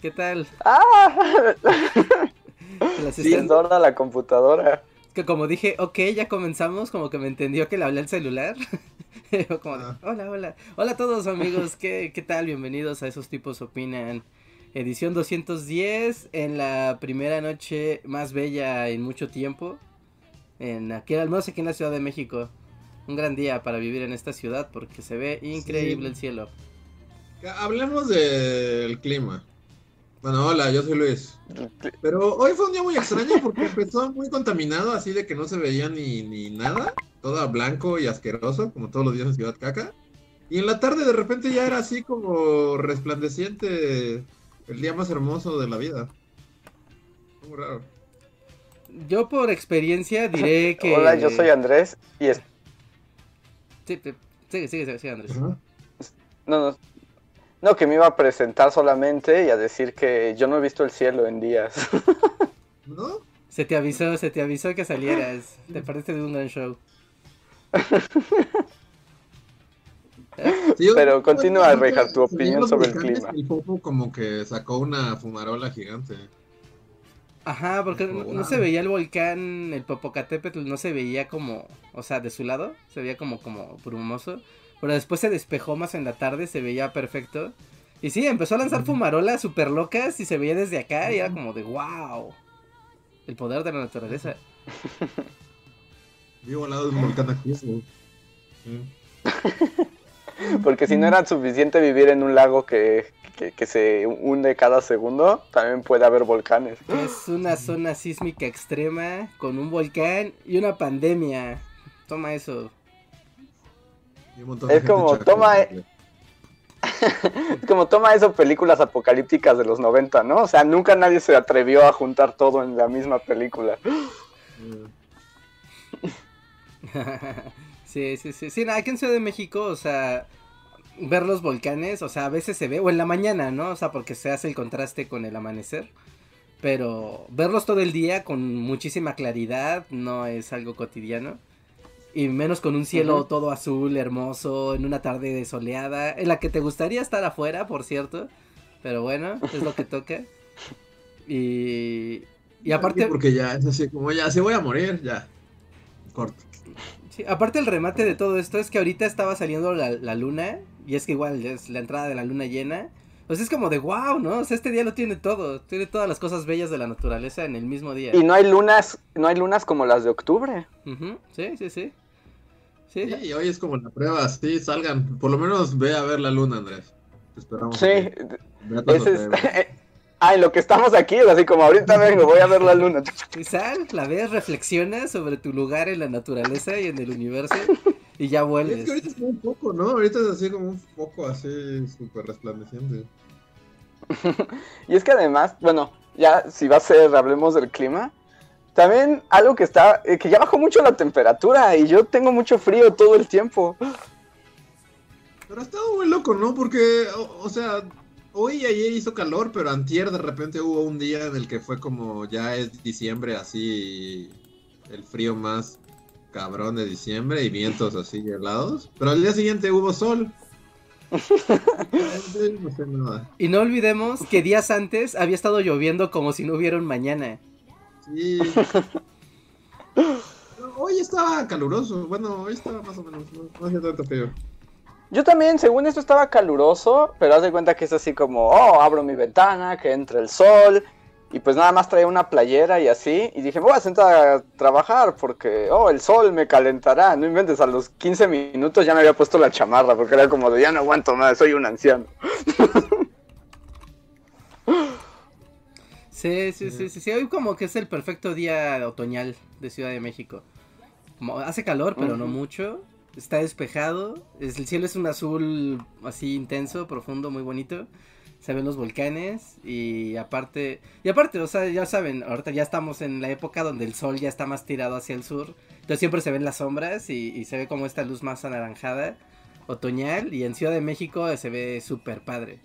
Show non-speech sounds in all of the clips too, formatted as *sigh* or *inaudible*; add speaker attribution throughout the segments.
Speaker 1: ¿qué tal?
Speaker 2: ¡Ah!
Speaker 1: Están-
Speaker 2: Dora la computadora.
Speaker 1: Que como dije, ok, ya comenzamos, como que me entendió que le hablé al celular. *laughs* Como
Speaker 3: Ah.
Speaker 1: hola, hola. Hola a todos amigos, ¿qué, ¿qué tal? Bienvenidos a Esos Tipos Opinan. Edición 210, en la primera noche más bella en mucho tiempo. En aquí, al menos aquí en la Ciudad de México. Un gran día para vivir en esta ciudad porque se ve increíble
Speaker 3: Sí.
Speaker 1: el cielo.
Speaker 3: Hablemos del clima. Bueno, hola, yo soy Luis. Pero hoy fue un día muy extraño porque empezó muy contaminado, así de que no se veía ni, ni nada. Todo blanco y asqueroso, como todos los días en Ciudad Caca. Y en la tarde de repente ya era así como resplandeciente el día más hermoso de la vida. Muy raro.
Speaker 1: Yo por experiencia diré que...
Speaker 2: Hola, yo soy Andrés y es...
Speaker 1: Sí, sí, sigue, sigue, sigue, sigue, Andrés.
Speaker 2: No, no, no, que me iba a presentar solamente y a decir que yo no he visto el cielo en días. *laughs*
Speaker 3: ¿No?
Speaker 1: Se te avisó, se te avisó que salieras. Te perdiste de un gran show.
Speaker 3: Sí, yo-
Speaker 2: Pero continúa,
Speaker 3: yo-
Speaker 2: Reija, tu opinión sobre el clima.
Speaker 3: El Popo como que sacó una fumarola gigante.
Speaker 1: Ajá, porque no, no se veía el volcán, el Popocatépetl, no se veía como, o sea, de su lado, se veía como, como brumoso. Pero después se despejó más en la tarde, se veía perfecto. Y sí, empezó a lanzar fumarolas súper locas y se veía desde acá y era como de wow. El poder de la naturaleza. *laughs*
Speaker 3: Vivo al lado de un volcán activo. *laughs*
Speaker 2: Porque si no era suficiente vivir en un lago que, que, que se hunde cada segundo, también puede haber volcanes.
Speaker 1: Es una zona sísmica extrema con un volcán y una pandemia. Toma eso.
Speaker 2: Es
Speaker 3: gente
Speaker 2: como, toma,
Speaker 3: porque- *laughs*
Speaker 2: Es como toma eso películas apocalípticas de los 90, ¿no? O sea, nunca nadie se atrevió a juntar todo en la misma película. *laughs*
Speaker 1: sí, sí, sí. Sí, no, aquí en Ciudad de México, o sea, ver los volcanes, o sea, a veces se ve, o en la mañana, ¿no? O sea, porque se hace el contraste con el amanecer. Pero verlos todo el día con muchísima claridad no es algo cotidiano. Y menos con un cielo todo azul, hermoso, en una tarde soleada, en la que te gustaría estar afuera, por cierto. Pero bueno, es lo que *laughs* toca. Y, y aparte...
Speaker 3: Porque ya es así como ya, si voy a morir, ya. Corto.
Speaker 1: Sí, aparte el remate de todo esto es que ahorita estaba saliendo la, la luna y es que igual es la entrada de la luna llena. Pues es como de wow, ¿no? O sea, este día lo tiene todo, tiene todas las cosas bellas de la naturaleza en el mismo día.
Speaker 2: Y no hay lunas, no hay lunas como las de octubre.
Speaker 1: Ujú, Sí, sí, sí. Sí,
Speaker 3: Sí, y hoy es como la prueba, sí, salgan. Por lo menos ve a ver la luna, Andrés. Te esperamos.
Speaker 2: Sí, ese es... Ah, *laughs* en lo que estamos aquí es así como ahorita vengo, voy a ver la luna. *laughs*
Speaker 1: y sal, la ves, reflexionas sobre tu lugar en la naturaleza y en el universo y ya
Speaker 3: Es
Speaker 1: vuelves.
Speaker 3: que ahorita es como un poco, ¿no? Ahorita es así como un foco así súper resplandeciente. *laughs*
Speaker 2: Y es que además, bueno, ya si va a ser, hablemos del clima. También algo que está, eh, que ya bajó mucho la temperatura y yo tengo mucho frío todo el tiempo.
Speaker 3: Pero ha estado muy loco, ¿no? Porque, o, o sea, hoy y ayer hizo calor, pero antier de repente hubo un día en el que fue como ya es diciembre, así el frío más cabrón de diciembre y vientos así helados. Pero al día siguiente hubo sol. *laughs* No sé nada.
Speaker 1: Y no olvidemos que días antes había estado lloviendo como si no hubiera un mañana.
Speaker 3: Sí. *laughs* Hoy estaba caluroso. Bueno, hoy estaba más o menos. No, no hacía tanto frío.
Speaker 2: Yo también, según esto estaba caluroso, pero haz de cuenta que es así como, oh, abro mi ventana, que entre el sol, y pues nada más traía una playera y así, y dije, me voy a sentar a trabajar porque, oh, el sol me calentará, no inventes, a los 15 minutos ya me había puesto la chamarra, porque era como de, ya no aguanto más, soy un anciano. *laughs*
Speaker 1: Sí, sí, sí, sí, sí, hoy como que es el perfecto día otoñal de Ciudad de México. Como hace calor, pero no mucho. Está despejado. es- el cielo es un azul así intenso, profundo, muy bonito. se ven los volcanes y aparte, y aparte, o sea, ya saben, ahorita ya estamos en la época donde el sol ya está más tirado hacia el sur, entonces siempre se ven las sombras y, se ve como esta luz más anaranjada, otoñal, y en Ciudad de México se ve súper padre.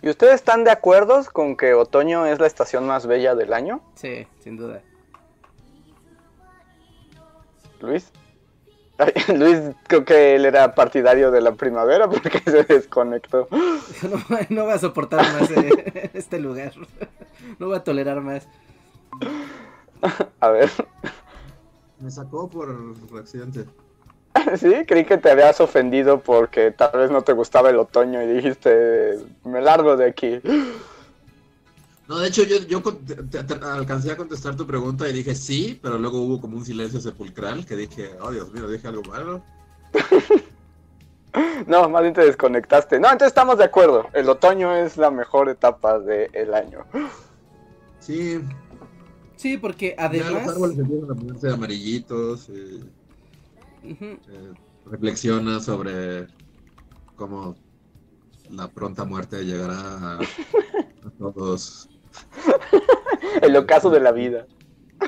Speaker 2: ¿Y ustedes están de acuerdo con que otoño es la estación más bella del año?
Speaker 1: Sí, sin duda.
Speaker 2: Luis. *laughs* Luis, creo que él era partidario de la primavera porque *laughs* se desconectó. *laughs*
Speaker 1: No, voy a soportar más eh, este lugar. No voy a tolerar más.
Speaker 2: A ver.
Speaker 3: Me sacó por accidente. *laughs*
Speaker 2: Sí, creí que te habías ofendido porque tal vez no te gustaba el otoño y dijiste, me largo de aquí.
Speaker 3: No, de hecho yo, yo alcancé a contestar tu pregunta y dije sí, pero luego hubo como un silencio sepulcral que dije, oh Dios mío, dije algo malo. *laughs*
Speaker 2: no, más bien te desconectaste. No, entonces estamos de acuerdo. El otoño es la mejor etapa del año.
Speaker 3: Sí.
Speaker 1: Sí, porque además... Ya
Speaker 3: los árboles empiezan a ponerse amarillitos. Eh, eh, reflexiona sobre cómo la pronta muerte llegará a todos *laughs*
Speaker 2: El ocaso de la vida.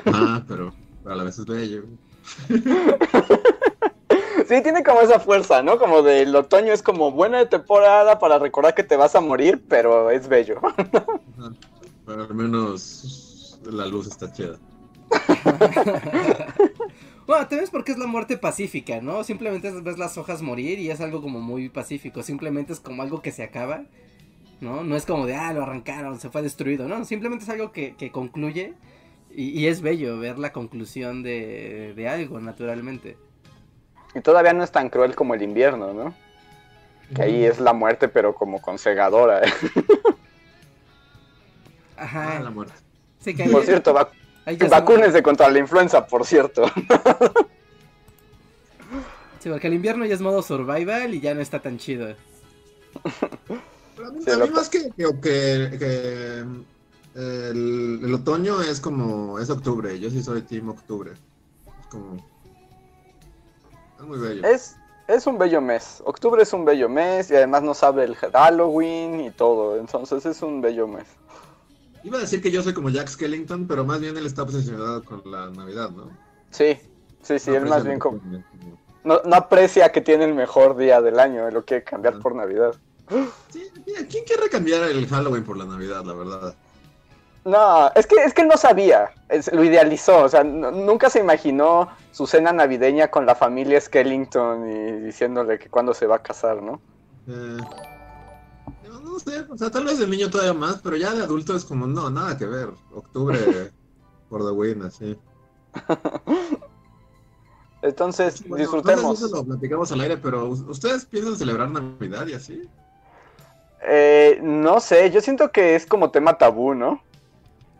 Speaker 3: Ah, pero, a la vez es bello. *laughs*
Speaker 2: Sí, tiene como esa fuerza, ¿no? Como del otoño es como buena temporada para recordar que te vas a morir, pero es bello.
Speaker 3: Pero al menos la luz está chida. *laughs*
Speaker 1: Bueno, te ves porque es la muerte pacífica, ¿no? Simplemente ves las hojas morir y es algo como muy pacífico. Simplemente es como algo que se acaba ¿no? No es como de, ah, lo arrancaron, se fue destruido, no, simplemente es algo que, concluye y, es bello ver la conclusión de, algo, naturalmente.
Speaker 2: Y todavía no es tan cruel como el invierno, ¿no? Que ahí es la muerte, pero como con cegadora. ¿eh? *laughs*
Speaker 1: Ajá.
Speaker 3: Ah, la muerte.
Speaker 2: por cierto, vacúnense contra la influenza, por cierto. *laughs*
Speaker 1: sí, porque el invierno ya es modo survival y ya no está tan chido.
Speaker 3: a mí, más que, que, el, otoño es como, es octubre, yo sí soy team octubre. Es como, es muy bello.
Speaker 2: Es, es un bello mes, octubre es un bello mes y además no sabe el Halloween y todo, entonces es un bello mes.
Speaker 3: Iba a decir que yo soy como Jack Skellington, pero más bien él está obsesionado con la Navidad, ¿no?
Speaker 2: Sí, sí, sí, él más bien como... No, no, aprecia que tiene el mejor día del año, lo quiere cambiar por Navidad.
Speaker 3: Sí, ¿quién quiere cambiar el Halloween por la Navidad, la verdad?
Speaker 2: No, es que, es que él no sabía, lo idealizó, o sea, nunca se imaginó su cena navideña con la familia Skellington y diciéndole que cuándo se va a casar, ¿no?
Speaker 3: Eh, no, sé, o sea, tal vez el niño todavía más, pero ya de adulto es como, no, nada que ver, octubre *laughs* por the win, así. *laughs*
Speaker 2: Entonces, disfrutemos.
Speaker 3: No lo platicamos al aire, pero ¿ustedes piensan celebrar Navidad y así?
Speaker 2: Eh, no sé, yo siento que es como tema tabú, ¿no?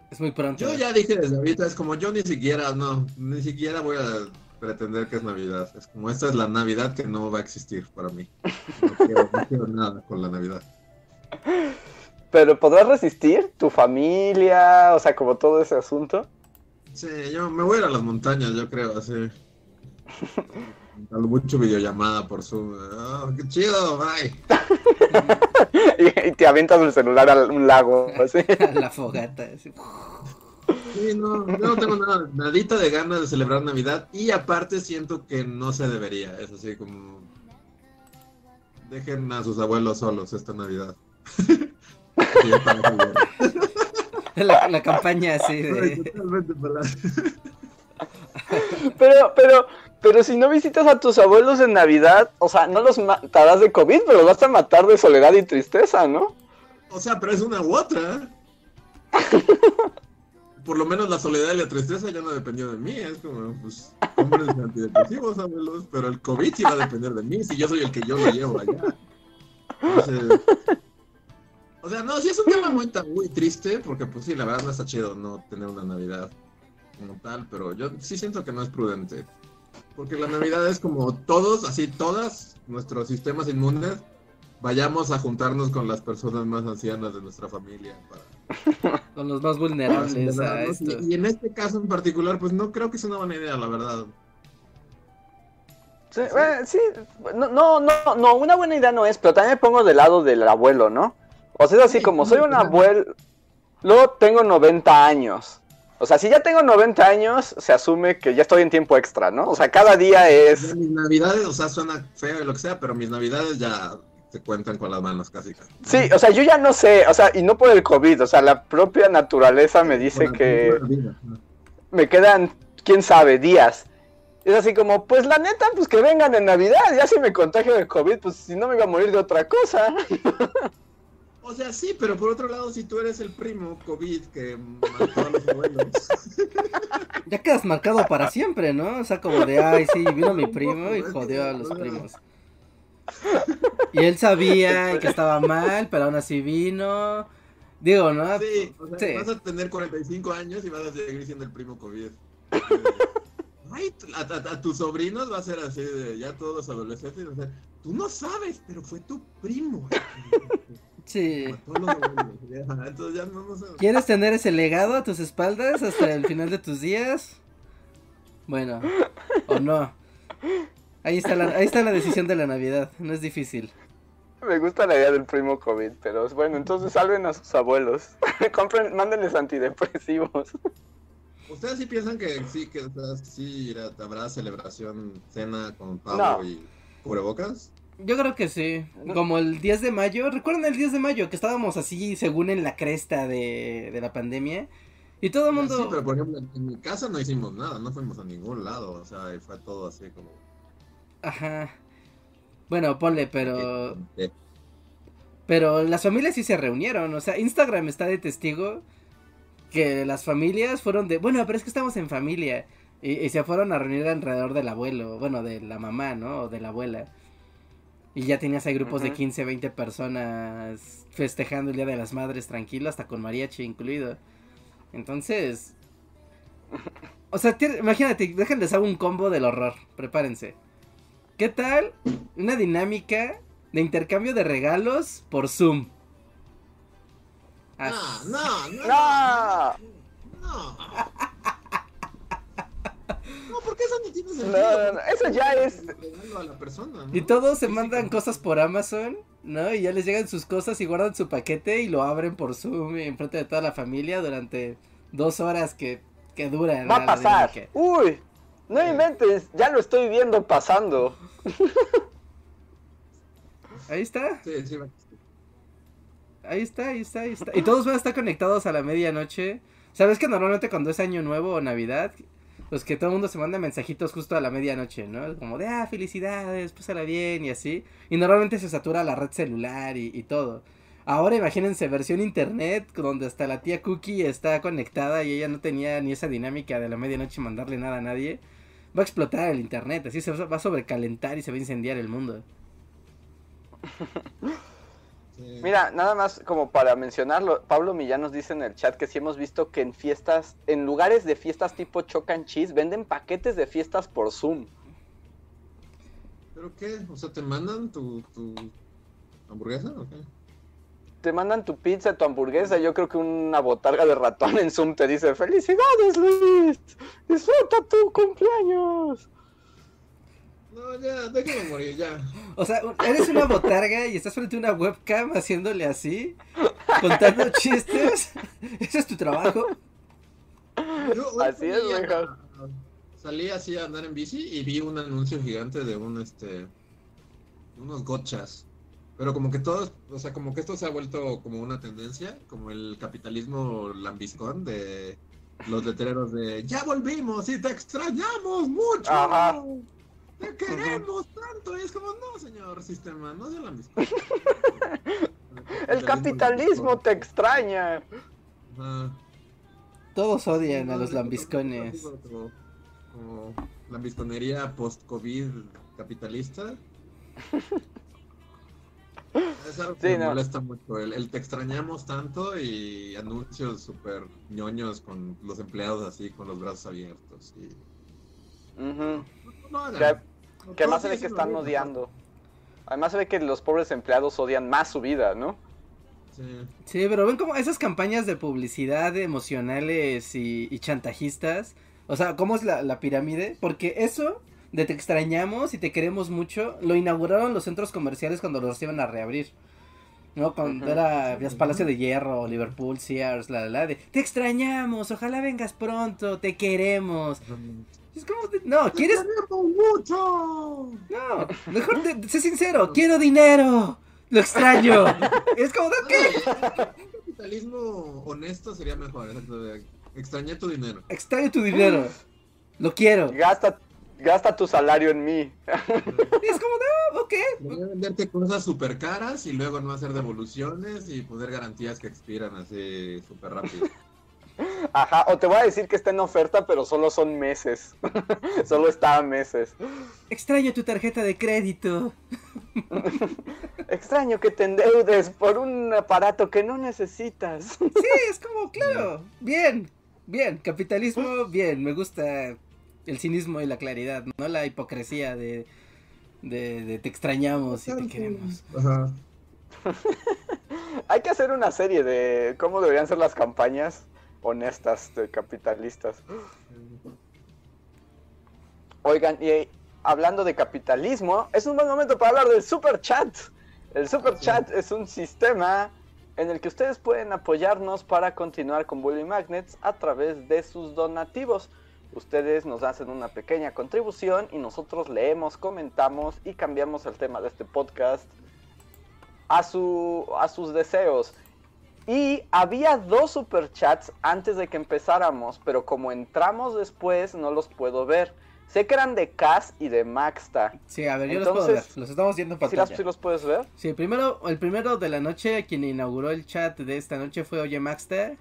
Speaker 1: Es muy pronto.
Speaker 3: Yo ya dije desde ahorita, es como yo ni siquiera, no, ni siquiera voy a pretender que es Navidad. Es como esta es la Navidad que no va a existir para mí. No quiero, nada con la Navidad.
Speaker 2: Pero ¿podrás resistir tu familia? O sea, como todo ese asunto.
Speaker 3: Sí, yo me voy a ir a las montañas, yo creo, así. mucho videollamada por Zoom. Oh, ¡Qué chido! ¡Bye! *laughs*
Speaker 2: y, te avientas el celular a un lago. Así. *laughs*
Speaker 1: la fogata.
Speaker 3: Sí, no, yo no tengo nada, nadita de ganas de celebrar Navidad. Y aparte siento que no se debería. Es así como. Dejen a sus abuelos solos esta Navidad. *laughs*
Speaker 1: la, la campaña así de.
Speaker 2: pero, pero, pero si no visitas a tus abuelos en Navidad, o sea, no los matarás de COVID, pero los vas a matar de soledad y tristeza, ¿no?
Speaker 3: O sea, pero es una u otra. *laughs* Por lo menos la soledad y la tristeza ya no dependió de mí. Es como, pues, hombres antidepresivos, abuelos, pero el COVID sí va a depender de mí, si yo soy el que yo lo llevo allá. O sea, no, sí es un tema muy, muy triste, porque pues sí, la verdad no está chido no tener una Navidad como tal, pero yo sí siento que no es prudente. Porque la Navidad es como todos, así todas, nuestros sistemas inmunes, vayamos a juntarnos con las personas más ancianas de nuestra familia. *laughs*
Speaker 1: Con los más vulnerables a esto.
Speaker 3: Y, en este caso en particular, pues no creo que sea una buena idea, la verdad.
Speaker 2: Sí, eh, sí, no, no, no, una buena idea no es, pero también me pongo del lado del abuelo, ¿no? O sea, es así como soy un abuelo, luego tengo 90 años. O sea, si ya tengo 90 años, se asume que ya estoy en tiempo extra, ¿no? O sea, cada día es...
Speaker 3: Mis navidades, o sea, suena feo y lo que sea, pero mis navidades ya se cuentan con las manos casi. casi.
Speaker 2: Sí, o sea, yo ya no sé, o sea, y no por el COVID, o sea, la propia naturaleza me dice que me quedan, quién sabe, días. Es así como, pues la neta, pues que vengan en Navidad, ya si me contagio de COVID, pues si no me iba a morir de otra cosa. *laughs*
Speaker 3: O sea, sí, pero por otro lado, si tú eres el primo COVID que mató a los abuelos. *laughs*
Speaker 1: Ya quedas marcado para siempre, ¿no? O sea, como de, ay, sí, vino mi primo y jodió a los primos. Y él sabía que estaba mal, pero aún así vino. Digo, ¿no?
Speaker 3: Sí, o sea, vas a tener 45 años y vas a seguir siendo el primo COVID. *laughs* Ay, a, tus sobrinos va a ser así de ya todos adolescentes. O sea, tú no sabes, pero fue tu primo. *laughs*
Speaker 1: Sí. ¿Quieres tener ese legado a tus espaldas hasta el final de tus días? Bueno, o no. Ahí está la, ahí está la decisión de la Navidad, no es difícil.
Speaker 2: Me gusta la idea del primo COVID, pero bueno, entonces salven a sus abuelos. *laughs* Compren, mándenles antidepresivos.
Speaker 3: ¿Ustedes sí piensan que sí, que sí habrá celebración, cena con pavo y cubrebocas?
Speaker 1: Yo creo que sí. Como el 10 de mayo. ¿Recuerdan el 10 de mayo? Que estábamos así, según en la cresta de, de la pandemia. Y todo el mundo.
Speaker 3: Sí, pero por ejemplo, en mi casa no hicimos nada. No fuimos a ningún lado. O sea, fue todo así como.
Speaker 1: Ajá. Bueno, ponle, pero. Pero las familias sí se reunieron. O sea, Instagram está de testigo que las familias fueron de. Bueno, pero es que estamos en familia. Y, y se fueron a reunir alrededor del abuelo. Bueno, de la mamá, ¿no? O de la abuela. Y ya tenías ahí grupos de 15, 20 personas festejando el Día de las Madres tranquilo, hasta con mariachi incluido. Entonces... O sea, imagínate, déjenles hago un combo del horror, prepárense. ¿Qué tal una dinámica de intercambio de regalos por Zoom?
Speaker 3: no, no, no. no. Porque eso no tiene sentido. No,
Speaker 2: no, eso ya es.
Speaker 1: Y todos se mandan cosas por Amazon, ¿no? Y ya les llegan sus cosas y guardan su paquete y lo abren por Zoom en frente de toda la familia durante dos horas que, que duran.
Speaker 2: Va a pasar. Uy, no inventes, ya lo estoy viendo pasando.
Speaker 1: Ahí está.
Speaker 3: Sí, sí,
Speaker 1: Ahí está, ahí está, ahí está. Y todos van a estar conectados a la medianoche. ¿Sabes que normalmente cuando es año nuevo o navidad, pues que todo el mundo se manda mensajitos justo a la medianoche, ¿no? Como de, ah, felicidades, pásala bien y así. Y normalmente se satura la red celular y, todo. Ahora imagínense versión internet donde hasta la tía Cookie está conectada y ella no tenía ni esa dinámica de la medianoche mandarle nada a nadie. Va a explotar el internet, así se va a sobrecalentar y se va a incendiar el mundo. *laughs*
Speaker 2: Mira, nada más como para mencionarlo, Pablo Millán nos dice en el chat que sí hemos visto que en fiestas, en lugares de fiestas tipo Chocan Cheese, venden paquetes de fiestas por Zoom.
Speaker 3: ¿Pero qué? O sea, ¿te mandan tu, hamburguesa o qué?
Speaker 2: Te mandan tu pizza, tu hamburguesa. Yo creo que una botarga de ratón en Zoom te dice: ¡Felicidades, Luis! ¡Disfruta tu cumpleaños!
Speaker 3: No, ya, déjame morir, ya. O
Speaker 1: sea, eres una botarga y estás frente a una webcam haciéndole así, contando *laughs* chistes. ¿Ese es tu trabajo?
Speaker 2: así es, mejor.
Speaker 3: Salí así a andar en bici y vi un anuncio gigante de un, este, unos gochas. Pero como que todos, o sea, como que esto se ha vuelto como una tendencia, como el capitalismo lambiscón de los letreros de ya volvimos y te extrañamos mucho. Ajá. Te queremos tanto. Y es como, no, señor sistema, no se la misma.
Speaker 2: El capitalismo te extraña.
Speaker 1: Todos odian a los lambiscones.
Speaker 3: Como, lambisconería post-COVID capitalista. *laughs* Es algo que me molesta mucho. El, te extrañamos tanto y anuncios súper ñoños con los empleados así, con los brazos abiertos. Y...
Speaker 2: Que además se ve que están odiando. Además se ve que los pobres empleados odian más su vida, ¿no?
Speaker 1: Sí. pero ven como esas campañas de publicidad emocionales y, chantajistas. O sea, ¿cómo es la, pirámide? Porque eso de te extrañamos y te queremos mucho, lo inauguraron los centros comerciales cuando los iban a reabrir. ¿no? Cuando era Palacio de Hierro, Liverpool, Sears, la, la, de, te extrañamos, ojalá vengas pronto, te queremos. Es como, no, ¿quieres?
Speaker 3: mucho!
Speaker 1: No, mejor sé sincero, quiero dinero, lo extraño. *laughs* es como, ¿qué?
Speaker 3: Un capitalismo honesto sería mejor, extrañé tu dinero.
Speaker 1: Extraño tu dinero, lo quiero.
Speaker 2: Gasta gasta tu salario en mí.
Speaker 1: es como, no, ok.
Speaker 3: Voy a venderte cosas súper caras y luego no hacer devoluciones y poner garantías que expiran así súper rápido.
Speaker 2: Ajá, o te voy a decir que está en oferta, pero solo son meses. *laughs* solo está a meses.
Speaker 1: Extraño tu tarjeta de crédito. *laughs*
Speaker 2: Extraño que te endeudes por un aparato que no necesitas. *laughs*
Speaker 1: sí, es como, claro, bien, bien, capitalismo, bien, me gusta el cinismo y la claridad, no la hipocresía de, de, te extrañamos y te queremos.
Speaker 2: Hay que hacer una serie de cómo deberían ser las campañas honestas de capitalistas. Oigan, y hablando de capitalismo, es un buen momento para hablar del Super Chat. El Super Chat es un sistema en el que ustedes pueden apoyarnos para continuar con Bully Magnets a través de sus donativos. Ustedes nos hacen una pequeña contribución y nosotros leemos, comentamos y cambiamos el tema de este podcast a, su, a sus deseos. Y había dos superchats antes de que empezáramos, pero como entramos después no los puedo ver. Sé que eran de Cas y de Maxta.
Speaker 1: Sí, a ver, yo los puedo ver. Los estamos viendo en
Speaker 2: pantalla. ¿Sí, los puedes ver?
Speaker 1: Sí, primero, el primero de la noche, quien inauguró el chat de esta noche fue Oye Maxta.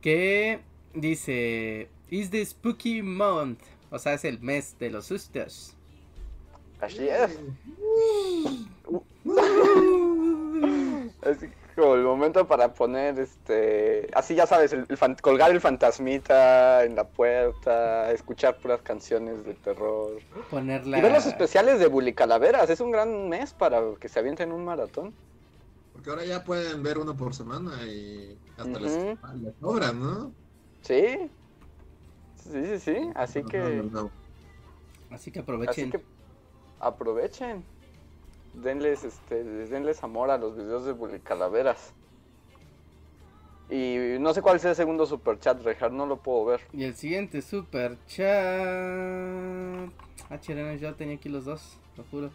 Speaker 1: Que dice: Is the spooky month. O sea, es el mes de los sustos.
Speaker 2: Así es. es *laughs* como el momento para poner este. Así ya sabes, el, colgar el fantasmita en la puerta, escuchar puras canciones de terror.
Speaker 1: Ponerla.
Speaker 2: Y ver los especiales de Bully Calaveras. Es un gran mes para que se avienten un maratón.
Speaker 3: Porque ahora ya pueden ver uno por semana y hasta les, les sobran, ¿no?
Speaker 2: Sí. Sí, sí, sí. Así que.
Speaker 1: Así que aprovechen. Así que
Speaker 2: aprovechen. Denles, este, denles amor a los videos de Bully Calaveras. Y no sé cuál es el segundo super chat, Rejar, no lo puedo ver.
Speaker 1: Y el siguiente super chat. Ah, chirena, yo tenía aquí los dos, lo juro.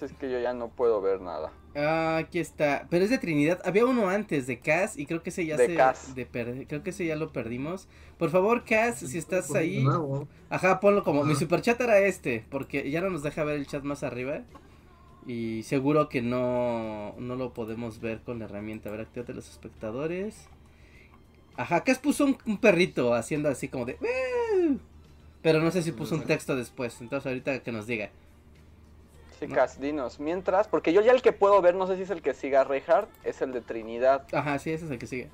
Speaker 2: Es que yo ya no puedo ver nada.
Speaker 1: Ah, aquí está. Pero es de Trinidad. Había uno antes de Cass y creo que ese ya se de creo que ese ya lo perdimos. Por favor, Cass, si estás ahí. Ajá, ponlo como mi super chat era este, porque ya no nos deja ver el chat más arriba. Y seguro que no no lo podemos ver con la herramienta. A ver, activate los espectadores. Ajá, Cass puso un, perrito haciendo así como de. Pero no sé si puso un texto después. Entonces ahorita que nos diga.
Speaker 2: Sí, Cass, dinos. Mientras, porque yo ya el que puedo ver, no sé si es el que siga Reinhardt, es el de Trinidad.
Speaker 1: Ajá, sí, ese es el que sigue.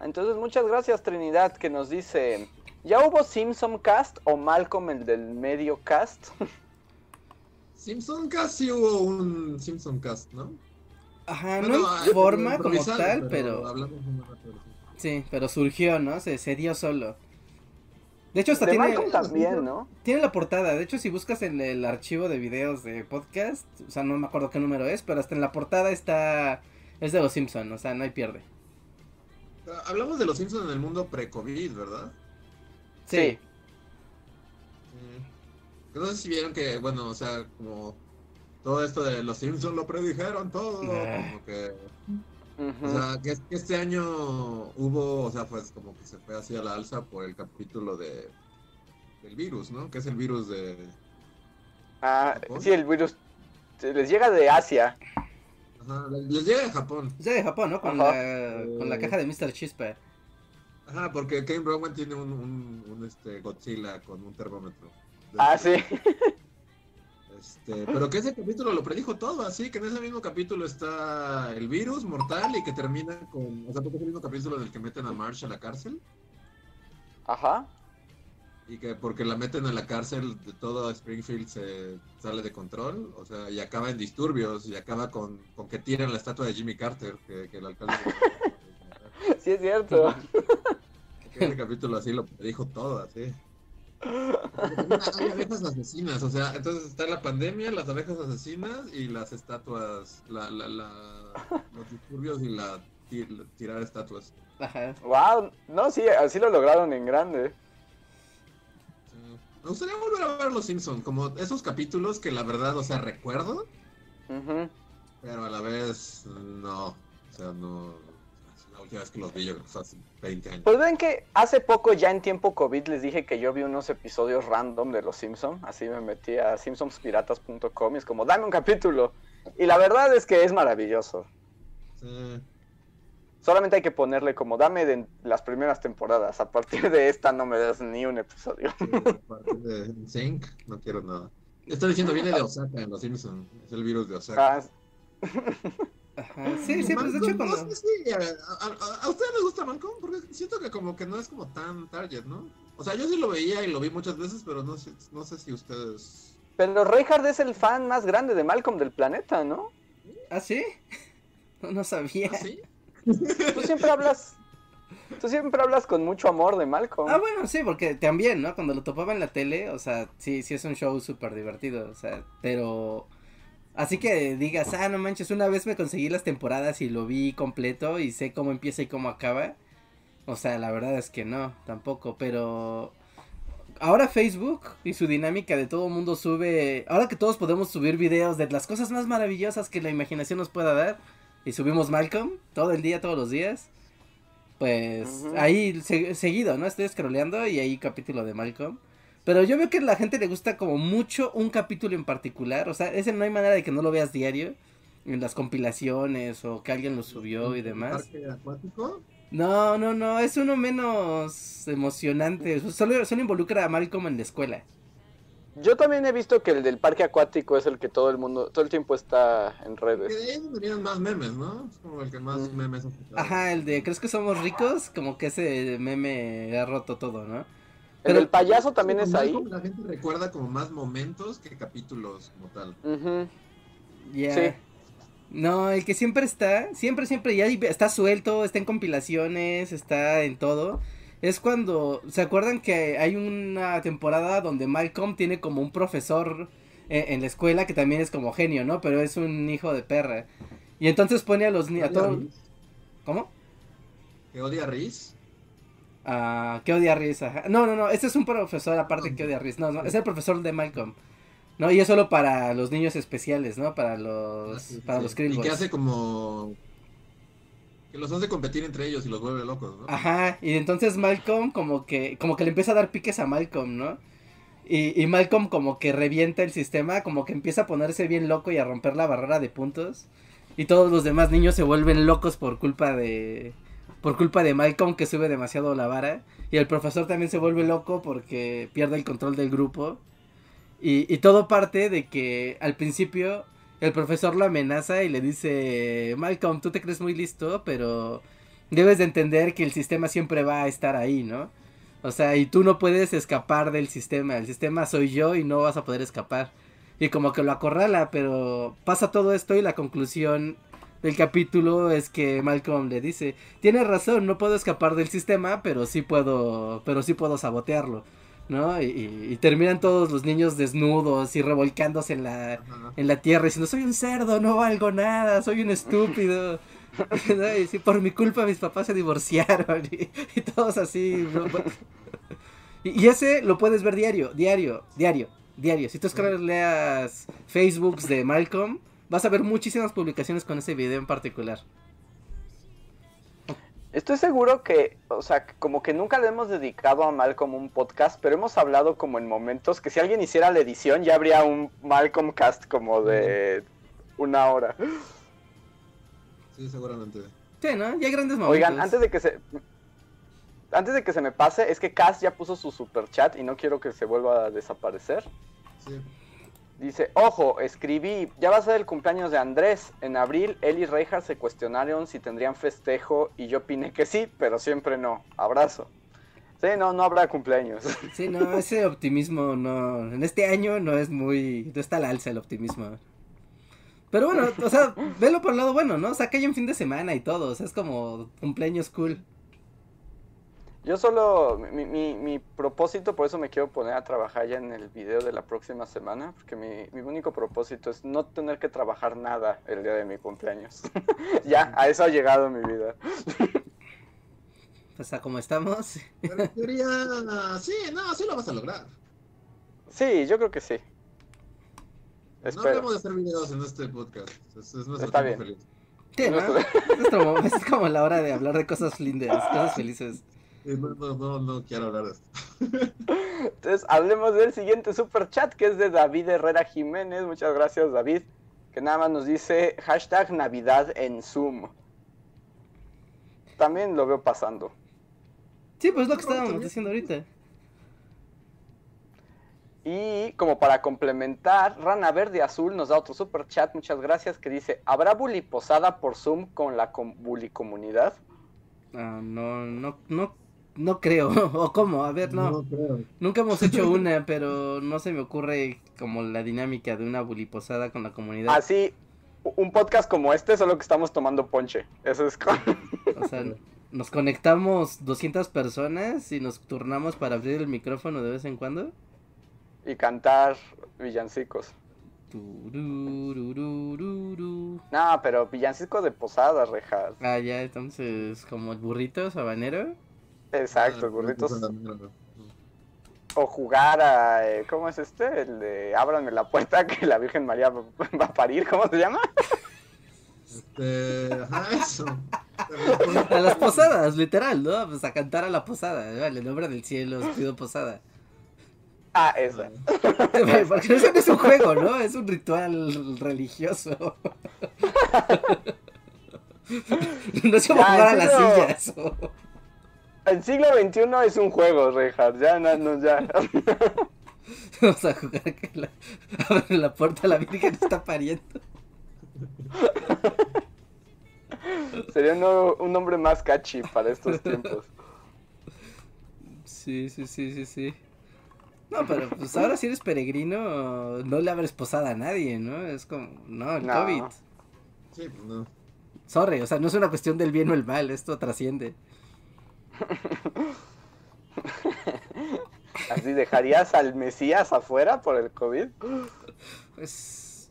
Speaker 2: Entonces, muchas gracias, Trinidad, que nos dice. ¿Ya hubo Simpson Cast o Malcolm el del medio cast? *laughs*
Speaker 3: Simpson Cast sí hubo un Simpson Cast, ¿no?
Speaker 1: Ajá, no hay forma como tal, pero... Sí, pero surgió, ¿no? Se, se dio solo. De hecho, hasta tiene.
Speaker 2: también, ¿no?
Speaker 1: Tiene la portada. De hecho, si buscas en el archivo de videos de podcast, o sea, no me acuerdo qué número es, pero hasta en la portada está. Es de los Simpsons, o sea, no hay pierde.
Speaker 3: Hablamos de los Simpsons en el mundo pre-COVID, ¿verdad?
Speaker 1: Sí.
Speaker 3: No sé si vieron que, bueno, o sea, como todo esto de los Simpsons lo predijeron todo, ah. como que... O sea, que, este año hubo, o sea, pues como que se fue hacia la alza por el capítulo de del virus, ¿no? Que es el virus de...
Speaker 2: Ah, sí, el virus les llega de Asia.
Speaker 3: Ajá, les llega de Japón.
Speaker 1: Les llega de Japón, ¿no? Con, la, con la caja de Mr. Chispa.
Speaker 3: Ajá, porque Kane Brown tiene un, un, un, este Godzilla con un termómetro.
Speaker 2: Ah, sí.
Speaker 3: Este, pero que ese capítulo lo predijo todo, así que en ese mismo capítulo está el virus mortal y que termina con. O sea, es el mismo capítulo en el que meten a Marsh a la cárcel.
Speaker 2: Ajá.
Speaker 3: Y que porque la meten a la cárcel, de todo Springfield se sale de control, o sea, y acaba en disturbios, y acaba con, con que tiran la estatua de Jimmy Carter, que, el alcalde. *laughs*
Speaker 2: sí, es cierto.
Speaker 3: Ese capítulo así lo dijo todo, así. Hay abejas asesinas, o sea, entonces está la pandemia, las abejas asesinas y las estatuas, la, la, la, los disturbios y la, tirar estatuas.
Speaker 2: Ajá. Wow, no, sí, así lo lograron en grande.
Speaker 3: Me gustaría volver a ver Los Simpsons, como esos capítulos que la verdad, o sea, recuerdo, pero a la vez no, o sea, no, la última vez que los vi yo creo que hace 20 años.
Speaker 2: Pues ven que hace poco, ya en tiempo COVID, les dije que yo vi unos episodios random de Los Simpsons, así me metí a simpsonspiratas.com y es como, dame un capítulo, y la verdad es que es maravilloso. Sí. Solamente hay que ponerle como, dame de las primeras temporadas. A partir de esta no me das ni un episodio.
Speaker 3: a partir de Zinc no quiero nada. Estoy diciendo, viene de Osaka en Los Simpsons. Es el virus de Osaka. Ah.
Speaker 1: Sí, sí, pues de hecho como...
Speaker 3: a, ustedes les gusta Malcolm? Porque siento que como que no es como tan target, ¿no? O sea, yo sí lo veía y lo vi muchas veces, pero no sé, no sé si ustedes...
Speaker 2: Pero Reinhardt es el fan más grande de Malcolm del planeta, ¿no?
Speaker 1: ¿Ah, sí? *laughs* No, sabía.
Speaker 3: ¿Ah, sí?
Speaker 2: Tú siempre hablas. Tú siempre hablas con mucho amor de Malcolm.
Speaker 1: Ah, bueno, sí, porque también, ¿no? Cuando lo topaba en la tele, o sea, sí, sí es un show súper divertido, o sea, pero... Así que digas, ah, no manches, una vez me conseguí las temporadas y lo vi completo y sé cómo empieza y cómo acaba. O sea, la verdad es que no, tampoco, pero... Ahora Facebook y su dinámica de todo el mundo sube... Ahora que todos podemos subir videos de las cosas más maravillosas que la imaginación nos pueda dar y subimos Malcolm todo el día, todos los días. Pues ahí seguido, ¿no? Estoy scrolleando y ahí capítulo de Malcolm. Pero yo veo que a la gente le gusta como mucho un capítulo en particular. O sea, ese no hay manera de que no lo veas diario. En las compilaciones o que alguien lo subió y demás.
Speaker 3: ¿Parque acuático?
Speaker 1: No, no, no. Es uno menos emocionante. Solo, solo involucra a Malcolm en la escuela.
Speaker 2: Yo también he visto que el del parque acuático es el que todo el mundo, todo el tiempo está en redes.
Speaker 3: de ahí tenían más memes, ¿no? Es como el que más mm. memes
Speaker 1: Ajá, el de ¿crees que somos ricos? Como que ese meme ha roto todo, ¿no?
Speaker 2: Pero el payaso también es ahí.
Speaker 3: La gente recuerda como más momentos que capítulos como tal.
Speaker 1: Ya. Sí. No, el que siempre está, siempre, siempre ya está suelto, está en compilaciones, está en todo es cuando, ¿se acuerdan que hay una temporada donde Malcolm tiene como un profesor eh, en, la escuela que también es como genio, ¿no? Pero es un hijo de perra. Y entonces pone a los niños, ¿Cómo?
Speaker 3: ¿Que odia a Riz?
Speaker 1: Ah, que odia Riz, No, no, no, este es un profesor aparte que odia Riz. No, no, es el profesor de Malcolm. No, y es solo para los niños especiales, ¿no? Para los, ah, para los
Speaker 3: Y que hace como que los hace competir entre ellos y los vuelve locos, ¿no?
Speaker 1: Ajá, y entonces Malcolm como que, como que le empieza a dar piques a Malcolm, ¿no? Y, y Malcolm como que revienta el sistema, como que empieza a ponerse bien loco y a romper la barrera de puntos. Y todos los demás niños se vuelven locos por culpa de... Por culpa de Malcolm que sube demasiado la vara. Y el profesor también se vuelve loco porque pierde el control del grupo. Y, todo parte de que al principio el profesor lo amenaza y le dice, Malcolm, tú te crees muy listo, pero debes de entender que el sistema siempre va a estar ahí, ¿no? O sea, y tú no puedes escapar del sistema, el sistema soy yo y no vas a poder escapar. Y como que lo acorrala, pero pasa todo esto y la conclusión del capítulo es que Malcolm le dice, tienes razón, no puedo escapar del sistema, pero sí puedo, pero sí puedo sabotearlo. ¿no? Y, terminan todos los niños desnudos y revolcándose en la, en la tierra diciendo, soy un cerdo, no valgo nada, soy un estúpido. *laughs* Y por mi culpa mis papás se divorciaron *laughs* y, todos así. Y, ese lo puedes ver diario, diario, diario, diario. Si tú leas Facebooks de Malcolm, vas a ver muchísimas publicaciones con ese video en particular.
Speaker 2: Estoy seguro que, o sea, como que nunca le hemos dedicado a Malcolm un podcast, pero hemos hablado como en momentos que si alguien hiciera la edición ya habría un Malcolm cast como de una hora.
Speaker 3: Sí, seguramente.
Speaker 1: Sí, ¿no? Ya hay grandes momentos.
Speaker 2: Oigan, antes de que se... Antes de que se me pase, es que Cast ya puso su super chat y no quiero que se vuelva a desaparecer. Sí. Dice, ojo, escribí, ya va a ser el cumpleaños de Andrés. En abril, él y Reinhardt se cuestionaron si tendrían festejo y yo opiné que sí, pero siempre no. Abrazo. Sí, no, no habrá cumpleaños.
Speaker 1: Sí, no, ese optimismo no, en este año no es muy, no está al alza el optimismo. Pero bueno, o sea, velo por el lado bueno, ¿no? O sea, que hay un fin de semana y todo, o sea, es como cumpleaños cool.
Speaker 2: Yo solo, mi, mi, mi, propósito, por eso me quiero poner a trabajar ya en el video de la próxima semana, porque mi, mi único propósito es no tener que trabajar nada el día de mi cumpleaños. *laughs* ya, a eso ha llegado mi vida.
Speaker 1: pues a como estamos.
Speaker 3: Pero en teoría, sí, no, sí lo vas a lograr.
Speaker 2: Sí, yo creo que sí.
Speaker 3: No hablemos de hacer videos en este podcast. Es, es nuestro
Speaker 2: Está bien.
Speaker 3: feliz.
Speaker 1: Sí, ¿no? es, es como la hora de hablar de cosas lindas, cosas felices.
Speaker 3: No, no, no, no quiero hablar de esto. *laughs*
Speaker 2: Entonces, hablemos del siguiente super chat que es de David Herrera Jiménez. Muchas gracias, David. Que nada más nos dice hashtag Navidad en Zoom. También lo veo pasando.
Speaker 1: Sí, pues lo que estábamos diciendo ahorita.
Speaker 2: Y como para complementar, Rana Verde Azul nos da otro super chat, muchas gracias, que dice, ¿habrá bully posada por Zoom con la com bully comunidad?
Speaker 1: Ah, no, no, no, no creo. *laughs* ¿O cómo? A ver, no.
Speaker 3: No creo.
Speaker 1: Nunca hemos hecho *laughs* una, pero no se me ocurre como la dinámica de una bully posada con la comunidad.
Speaker 2: Así, un podcast como este, solo que estamos tomando ponche. Eso es con...
Speaker 1: O sea, nos conectamos 200 personas y nos turnamos para abrir el micrófono de vez en cuando.
Speaker 2: y cantar villancicos. No, pero villancicos de posada, rejas.
Speaker 1: Ah, ya, entonces, como burritos, habanero.
Speaker 2: Exacto,
Speaker 3: Ah, no.
Speaker 2: O jugar a. eh, ¿Cómo es este? El de ábranme la puerta *laughs* que la Virgen María va a parir. ¿Cómo se llama?
Speaker 3: Este, ajá, eso.
Speaker 1: A las posadas, literal, ¿no? Pues a cantar a la posada. Vale, en nombre del cielo, os pido posada.
Speaker 2: Ah, esa. *laughs*
Speaker 1: Porque eso no es un juego, ¿no? Es un ritual religioso. *laughs* No es como
Speaker 2: Ya,
Speaker 1: jugar a las sillas.
Speaker 2: El siglo XXI es un juego, Rejas. Ya, no, no, ya. *laughs*
Speaker 1: Vamos a jugar que la, abre la puerta, la Virgen está pariendo.
Speaker 2: Sería uno- un nombre más catchy para estos tiempos.
Speaker 1: Sí, sí, sí, sí, sí. No, pero pues ahora si eres peregrino, no le abres posada a nadie, ¿no? Es como, no, el
Speaker 2: No.
Speaker 1: COVID.
Speaker 3: Sí, pues no.
Speaker 1: Sorry, o sea, no es una cuestión del bien o el mal, esto trasciende.
Speaker 2: Así, ¿dejarías al Mesías afuera por el COVID?
Speaker 1: Pues.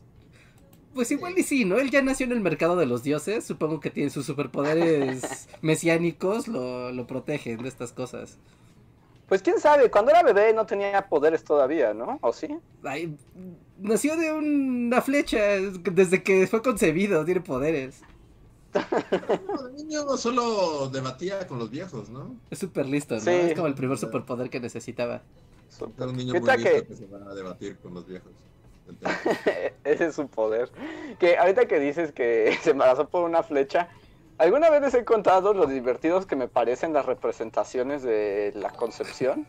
Speaker 1: Pues igual y sí, ¿no? Él ya nació en el mercado de los dioses. Supongo que tiene sus superpoderes *laughs* mesiánicos, lo, lo protegen de estas cosas.
Speaker 2: Pues quién sabe, cuando era bebé no tenía poderes todavía, ¿no? ¿O sí?
Speaker 1: Ay, nació de una flecha desde que fue concebido, tiene poderes.
Speaker 3: No, de niño solo debatía con los viejos, ¿no?
Speaker 1: Es súper listo, ¿no?
Speaker 2: Sí.
Speaker 1: Es como el primer superpoder que necesitaba.
Speaker 3: Era un niño
Speaker 2: ¿Qué
Speaker 3: muy listo
Speaker 2: que-
Speaker 3: que... se va a debatir con los viejos. *laughs*
Speaker 2: Ese es su poder. Que ahorita que dices que *laughs* se embarazó por una flecha, ¿alguna vez les he contado lo divertidos que me parecen las representaciones de la concepción?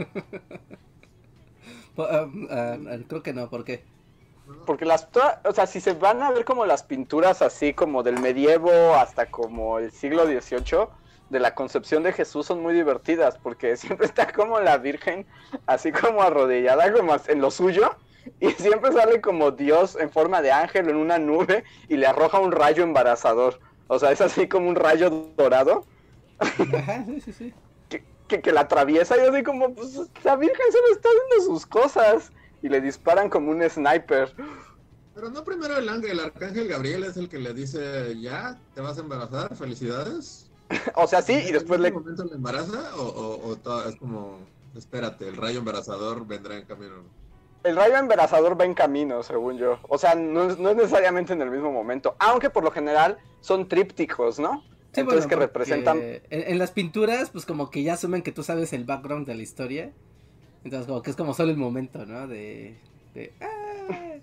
Speaker 1: Ah, ah, ah, creo que no, ¿por qué?
Speaker 2: Porque las, o sea, si se van a ver como las pinturas así como del medievo hasta como el siglo XVIII, de la concepción de Jesús son muy divertidas, porque *laughs* siempre está como la Virgen, así como arrodillada, como en lo suyo, y siempre sale como Dios en forma de ángel en una nube y le arroja un rayo embarazador. O sea, es así como un rayo dorado
Speaker 1: Ajá, sí, sí, sí. *laughs*
Speaker 2: que, que, que la atraviesa y así como, pues la Virgen solo está haciendo sus cosas. Y le disparan como un sniper.
Speaker 3: Pero no primero el ángel, el arcángel Gabriel es el que le dice, ya, te vas a embarazar, felicidades. *laughs*
Speaker 2: O sea, sí, y después
Speaker 3: ¿En
Speaker 2: le
Speaker 3: ese momento le embaraza o, o, o es como, espérate, el rayo embarazador vendrá en camino?
Speaker 2: El rayo embarazador va en camino, según yo. O sea, no es, no es necesariamente en el mismo momento. Aunque por lo general son trípticos, ¿no?
Speaker 1: Sí,
Speaker 2: Entonces
Speaker 1: bueno,
Speaker 2: que representan...
Speaker 1: En, en las pinturas, pues como que ya asumen que tú sabes el background de la historia. Entonces como que es como solo el momento, ¿no? De... de ah.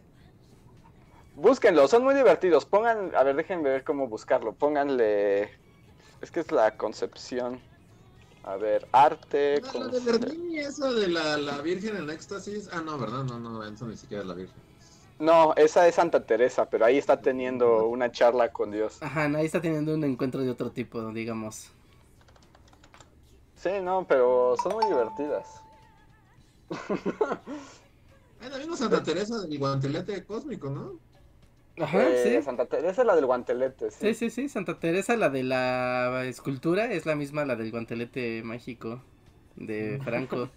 Speaker 2: Búsquenlo, son muy divertidos. Pongan, a ver, déjenme ver cómo buscarlo. Pónganle... Es que es la concepción. A ver, arte...
Speaker 3: Ah, la de
Speaker 2: conce-
Speaker 3: Bernini, esa de la, la Virgen en éxtasis. Ah, no, ¿verdad? No, no, eso ni siquiera es la Virgen.
Speaker 2: No, esa es Santa Teresa, pero ahí está teniendo una charla con Dios.
Speaker 1: Ajá, no, ahí está teniendo un encuentro de otro tipo, digamos.
Speaker 2: Sí, no, pero son muy divertidas.
Speaker 3: La misma Santa Teresa del guantelete cósmico, ¿no?
Speaker 1: Ajá,
Speaker 2: Eh,
Speaker 1: sí.
Speaker 2: Santa Teresa es la del guantelete, sí.
Speaker 1: Sí, sí, sí, Santa Teresa, la de la escultura, es la misma la del guantelete mágico. de *laughs* Franco.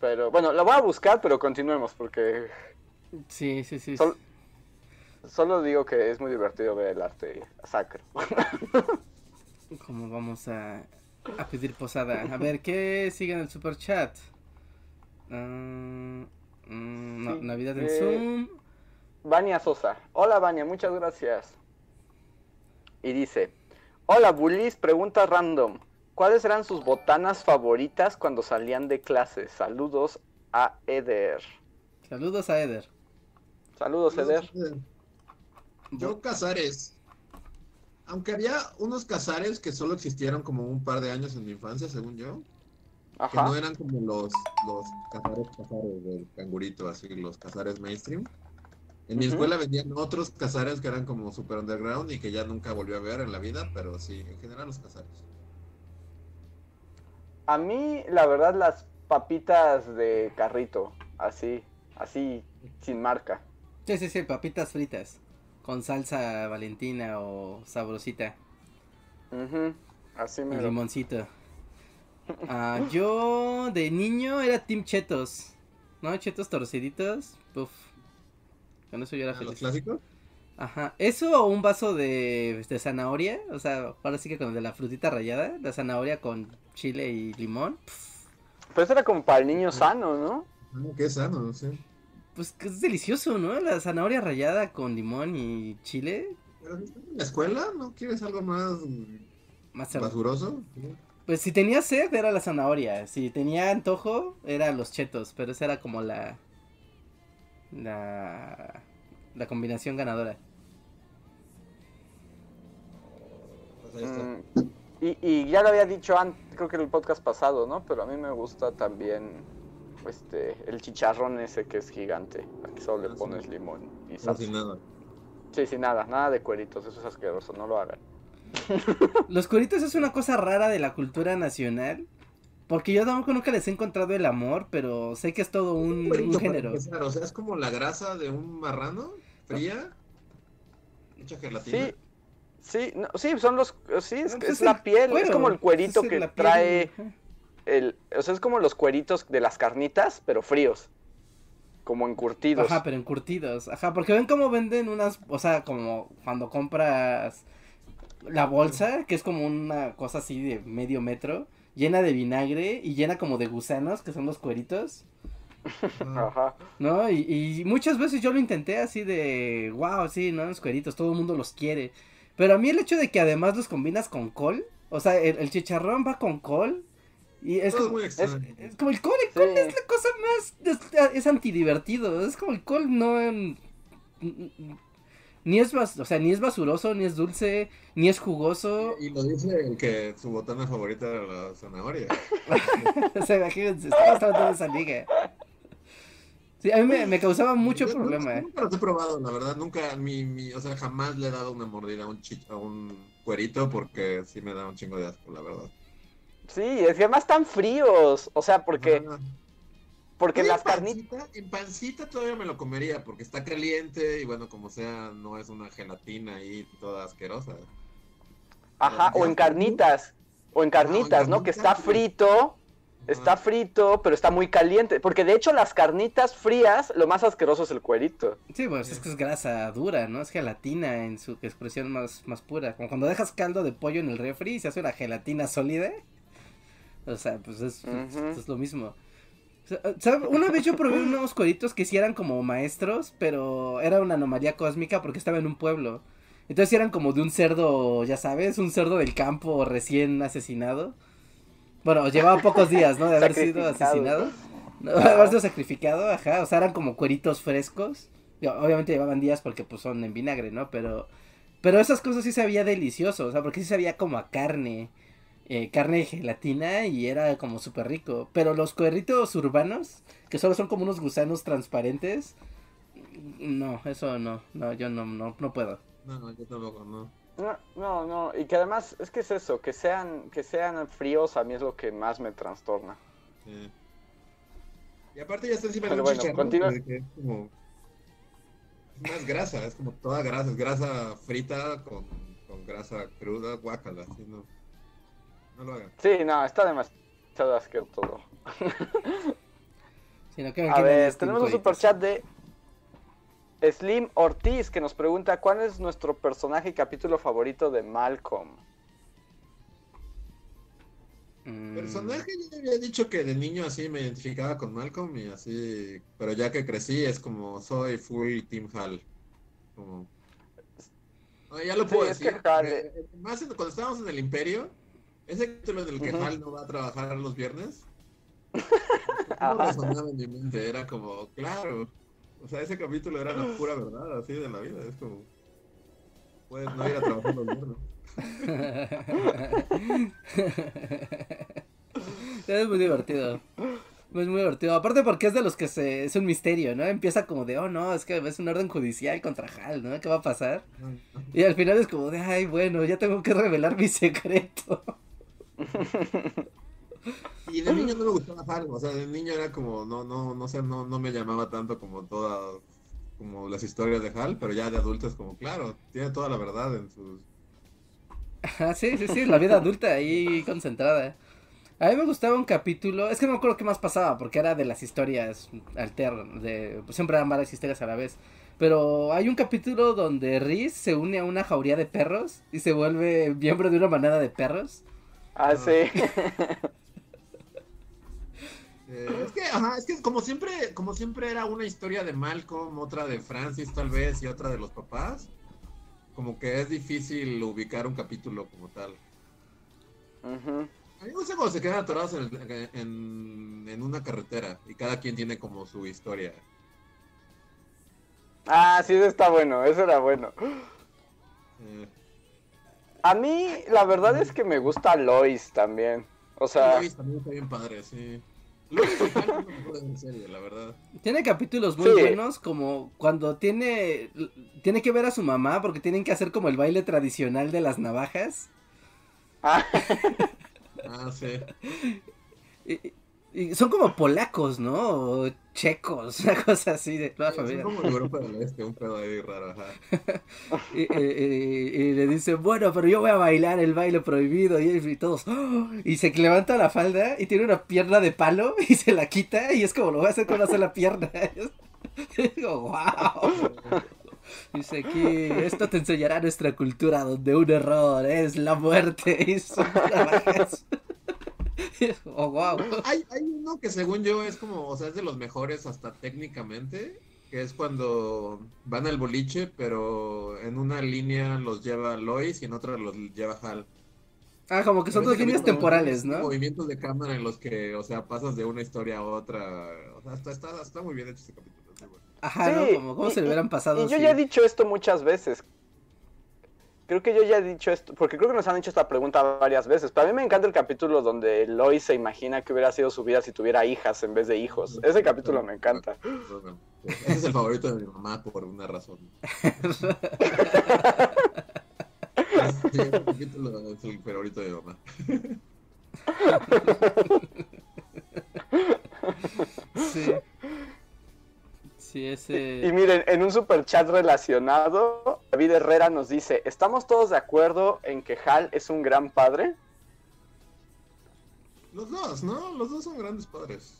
Speaker 2: Pero bueno, la voy a buscar, pero continuemos porque...
Speaker 1: Sí, sí, sí.
Speaker 2: Solo digo que es muy divertido ver el arte sacro. *laughs*
Speaker 1: Como vamos a, a pedir posada. A ver, ¿qué sigue en el super chat? Uh, Navidad en eh, Zoom.
Speaker 2: Vania Sosa. Hola Vania, muchas gracias. Y dice, hola Bullies, pregunta random. ¿Cuáles eran sus botanas favoritas cuando salían de clase? Saludos a Eder.
Speaker 1: Saludos a Eder.
Speaker 2: Saludos, Eder.
Speaker 3: Yo Casares. Aunque había unos Casares que solo existieron como un par de años en mi infancia, según yo. Que no eran como los, los cazares, cazares del cangurito, así los cazares mainstream. En mi escuela vendían otros cazares que eran como super underground y que ya nunca volvió a ver en la vida, pero sí, en general los cazares.
Speaker 2: A mí, la verdad, las papitas de carrito, así, así, sin marca.
Speaker 1: Sí, sí, sí, papitas fritas, con salsa valentina o sabrosita.
Speaker 2: Así me
Speaker 1: limoncito. *laughs* Ah, yo de niño era Team Chetos. ¿No? Chetos torciditos. Puf. Con eso yo era
Speaker 3: feliz. ¿Los clásicos?
Speaker 1: Ajá. ¿Eso o un vaso de, de, zanahoria? O sea, ahora sí que con de la frutita rallada. La zanahoria con chile y limón.
Speaker 2: Pero eso era como para el niño sano, ¿no?
Speaker 3: No, ah, qué sano, sí.
Speaker 1: Pues que es delicioso, ¿no? La zanahoria rallada con limón y chile.
Speaker 3: Pero en la escuela, ¿no quieres algo más, más basuroso?
Speaker 1: Pues si tenía sed era la zanahoria, si tenía antojo era los chetos, pero esa era como la la la combinación ganadora.
Speaker 2: Pues mm, y, y, ya lo había dicho antes, creo que en el podcast pasado, ¿no? Pero a mí me gusta también este el chicharrón ese que es gigante, aquí solo le ah, pones limón y
Speaker 3: salsa. sin nada.
Speaker 2: Sí, sin nada, nada de cueritos, eso es asqueroso, no lo hagan. *laughs*
Speaker 1: Los cueritos es una cosa rara de la cultura nacional. Porque yo tampoco nunca les he encontrado el amor, pero sé que es todo un, género.
Speaker 3: o sea, es como la grasa de un marrano fría, mucha gelatina.
Speaker 2: Sí, sí, sí, son los, sí, es, pues la piel, es como el cuerito que trae, el, o sea, es como los cueritos de las carnitas, pero fríos. Como encurtidos.
Speaker 1: Ajá, pero encurtidos. Ajá, porque ven cómo venden unas, o sea, como cuando compras la bolsa, que es como una cosa así de medio metro, llena de vinagre y llena como de gusanos, que son los cueritos.
Speaker 2: Ajá.
Speaker 1: ¿No? Y, muchas veces yo lo intenté así de, wow, sí, ¿no? Los cueritos, todo el mundo los quiere. Pero a mí el hecho de que además los combinas con col, o sea, el, chicharrón va con col. Y es, como, es, como el col, el col es la cosa más, es, antidivertido, es como el col no ni es, o sea, ni es basuroso, ni es dulce, ni es jugoso.
Speaker 3: Y, lo dice el que su botana favorita era la zanahoria. *laughs*
Speaker 1: o sea, imagínense, de esa liga. Sí, a mí me, me causaba mucho problema.
Speaker 3: Eh. Nunca, lo he probado, la verdad, nunca, mi, mi, o sea, jamás le he dado una mordida a un, a un cuerito porque sí me da un chingo de asco, la verdad.
Speaker 2: Sí, es que además están fríos, o sea, porque... Porque las carnitas.
Speaker 3: En pancita todavía me lo comería porque está caliente y bueno, como sea, no es una gelatina ahí toda asquerosa.
Speaker 2: Ajá, o en carnitas. O en carnitas, ¿no? Que está frito. Está frito, pero está muy caliente. Porque de hecho, las carnitas frías, lo más asqueroso es el cuerito.
Speaker 1: Sí, pues es que es grasa dura, ¿no? Es gelatina en su expresión más, más pura. Como cuando dejas caldo de pollo en el refri y se hace una gelatina sólida. O sea, pues es, es lo mismo. Una vez yo probé unos cueritos que sí eran como maestros, pero era una anomalía cósmica porque estaba en un pueblo. Entonces eran como de un cerdo, ya sabes, un cerdo del campo recién asesinado. Bueno, llevaba pocos días, ¿no? De haber sido asesinado. de haber sido sacrificado, ajá. O sea, eran como cueritos frescos. Obviamente llevaban días porque pues son en vinagre, ¿no? Pero, pero esas cosas sí sabía delicioso, o sea, porque sí sabía como a carne. Eh, carne de gelatina y era como súper rico. Pero los cuerritos urbanos, que solo son como unos gusanos transparentes, no, eso no, no, yo no, no, no puedo.
Speaker 3: No, no, yo tampoco, no.
Speaker 2: No, no, y que además, es que es eso, que sean, que sean fríos a mí es lo que más me trastorna.
Speaker 3: Y aparte ya está encima de un bueno, continúa. es como... Es más grasa, es como toda grasa, es grasa frita con, con grasa cruda, guacala, así no. No lo hagan.
Speaker 2: Sí, no, está demasiado asqueroso
Speaker 1: que
Speaker 2: A ver, tenemos un super chat de Slim Ortiz que nos pregunta cuál es nuestro personaje y capítulo favorito de Malcolm.
Speaker 1: Mm,
Speaker 3: Personaje, yo había dicho que de niño así me identificaba con Malcolm y así, pero ya que crecí es como soy full Team Hal. Como... No, ya lo
Speaker 2: Sí,
Speaker 3: puedo
Speaker 2: es
Speaker 3: decir.
Speaker 2: que Hal-
Speaker 3: eh, eh, Más en- cuando estábamos en el Imperio, ese capítulo en el que. Hal no va a trabajar los viernes. *laughs* No resonaba en mi mente, era como, claro. O sea, ese capítulo era la pura verdad así de la vida. Es como, puedes no ir a trabajar los viernes. *laughs*
Speaker 1: es muy divertido. Es muy divertido. Aparte porque es de los que se... Es un misterio, ¿no? Empieza como de, oh no, es que es un orden judicial contra Hal, ¿no? ¿Qué va a pasar? Y al final es como de, ay, bueno, ya tengo que revelar mi secreto. *laughs*
Speaker 3: Y de niño no me gustaba Hal, o sea, de niño era como, no, no, no sé, no, no me llamaba tanto como todas, como las historias de Hal, pero ya de adulto es como, claro, tiene toda la verdad en sus...
Speaker 1: Ajá, sí, sí, sí, la vida adulta ahí concentrada. A mí me gustaba un capítulo, es que no me acuerdo qué más pasaba, porque era de las historias alternas, de, siempre eran varias historias a la vez. Pero hay un capítulo donde Riz se une a una jauría de perros y se vuelve miembro de una manada de perros.
Speaker 2: Ah, sí. *laughs*
Speaker 3: eh, es que, ajá, es que como siempre, como siempre era una historia de Malcolm, otra de Francis tal vez y otra de los papás, como que es difícil ubicar un capítulo como tal.
Speaker 2: Ujú.
Speaker 3: A mí me gusta cuando se quedan atorados en, el- en, en una carretera y cada quien tiene como su historia.
Speaker 2: Ah, sí, eso está bueno, eso era bueno.
Speaker 3: Eh,
Speaker 2: A mí, la verdad es que me gusta Lois también. O sea,
Speaker 3: Lois también está bien padre, sí. Lois mejor de la verdad.
Speaker 1: Tiene capítulos muy
Speaker 2: Sí.
Speaker 1: buenos, como cuando tiene, tiene que ver a su mamá porque tienen que hacer como el baile tradicional de las navajas.
Speaker 2: ah,
Speaker 3: Ah, sí. *laughs*
Speaker 1: Y, y son como polacos, ¿no? O checos, *laughs* una cosa así de toda
Speaker 3: Son
Speaker 1: familia.
Speaker 3: como de Europa del Este, un pedo ahí raro, ajá. *laughs*
Speaker 1: Y, y- y- y le dice, bueno, pero yo voy a bailar el baile prohibido. Y, y todos, "Oh", y se levanta la falda y tiene una pierna de palo *laughs* y se la quita. Y es como lo voy a hacer con una sola pierna. Y digo, wow. Dice aquí, esto te enseñará nuestra cultura donde un error es la muerte. Y son *laughs* wow.
Speaker 3: Hay, hay uno que según yo es como, o sea, es de los mejores hasta técnicamente, que es cuando van al boliche, pero en una línea los lleva Lois y en otra los lleva Hal.
Speaker 1: Ah, como que son dos líneas temporales, ¿no?
Speaker 3: Movimientos de cámara en los que, o sea, pasas de una historia a otra. O sea, está, está, está muy bien hecho ese capítulo. bueno.
Speaker 1: Ajá,
Speaker 2: Sí,
Speaker 1: ¿no? Como,
Speaker 2: y-
Speaker 1: se le hubieran pasado.
Speaker 2: y yo ya he dicho esto muchas veces. Creo que yo ya he dicho esto, porque creo que nos han hecho esta pregunta varias veces. Pero a mí me encanta el capítulo donde Lois se imagina que hubiera sido su vida si tuviera hijas en vez de hijos. Ese capítulo me encanta.
Speaker 3: Ese es el favorito de mi mamá por una razón. *laughs* Sí, ese capítulo es el favorito de mi mamá.
Speaker 1: Sí. Sí,
Speaker 2: Y miren, en un super chat relacionado, David Herrera nos dice, ¿estamos todos de acuerdo en que Hal es un gran padre?
Speaker 3: Los dos, ¿no? Los dos son grandes padres.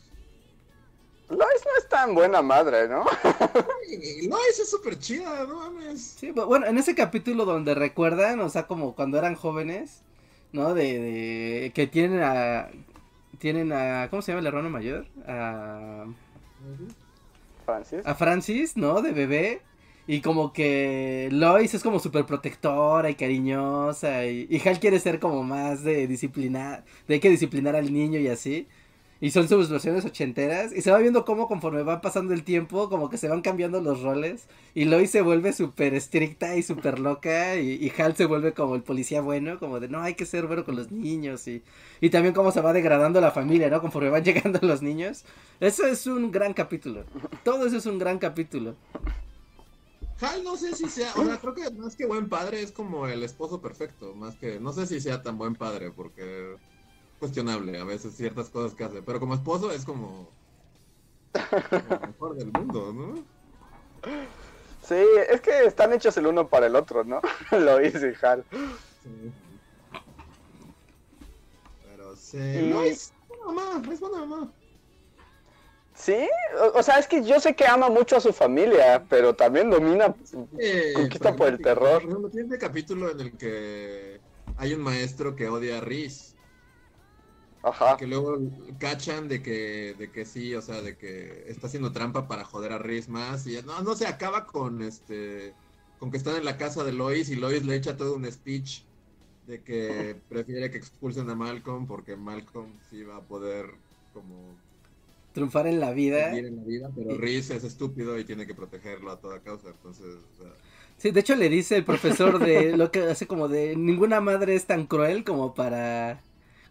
Speaker 2: Lois no es tan buena madre, ¿no? *laughs*
Speaker 3: Lois es súper chida, no mames.
Speaker 1: Sí, bu- bueno, en ese capítulo donde recuerdan, o sea, como cuando eran jóvenes, ¿no? De, de que tienen a. Tienen a. ¿Cómo se llama el hermano mayor? A.
Speaker 2: Francis.
Speaker 1: a Francis, ¿no? De bebé. Y como que Lois es como súper protectora y cariñosa. Y, y Hal quiere ser como más de disciplinar. De hay que disciplinar al niño y así. Y son sus versiones ochenteras. Y se va viendo cómo conforme va pasando el tiempo, como que se van cambiando los roles. Y Lois se vuelve súper estricta y súper loca. Y, y Hal se vuelve como el policía bueno, como de no, hay que ser bueno con los niños. Y, y también cómo se va degradando la familia, ¿no? Conforme van *laughs* llegando los niños. Eso es un gran capítulo. Todo eso es un gran capítulo.
Speaker 3: Hal no sé si sea, o sea, creo que más que buen padre es como el esposo perfecto, más que, no sé si sea tan buen padre, porque cuestionable a veces ciertas cosas que hace, pero como esposo es como, como el mejor del mundo, ¿no?
Speaker 2: Sí, es que están hechos el uno para el otro, ¿no? *laughs* Lois y Hal.
Speaker 3: Sí. Sí, no, es buena mamá, es buena mamá.
Speaker 2: Sí, o, sea, es que yo sé que ama mucho a su familia, pero también domina, eh, conquista por el terror.
Speaker 3: Por ejemplo, tiene capítulo en el que hay un maestro que odia a Riz. Ajá. Que luego cachan de que, de que sí, o sea, de que está haciendo trampa para joder a Riz más. Y no, no se acaba con este. con que están en la casa de Lois y Lois le echa todo un speech de que *laughs* prefiere que expulsen a Malcolm porque Malcolm sí va a poder como
Speaker 1: triunfar en la vida.
Speaker 3: En la vida pero Reese es estúpido y tiene que protegerlo a toda causa, entonces...
Speaker 1: Sí, de hecho le dice el profesor de lo que hace como de ninguna madre es tan cruel como para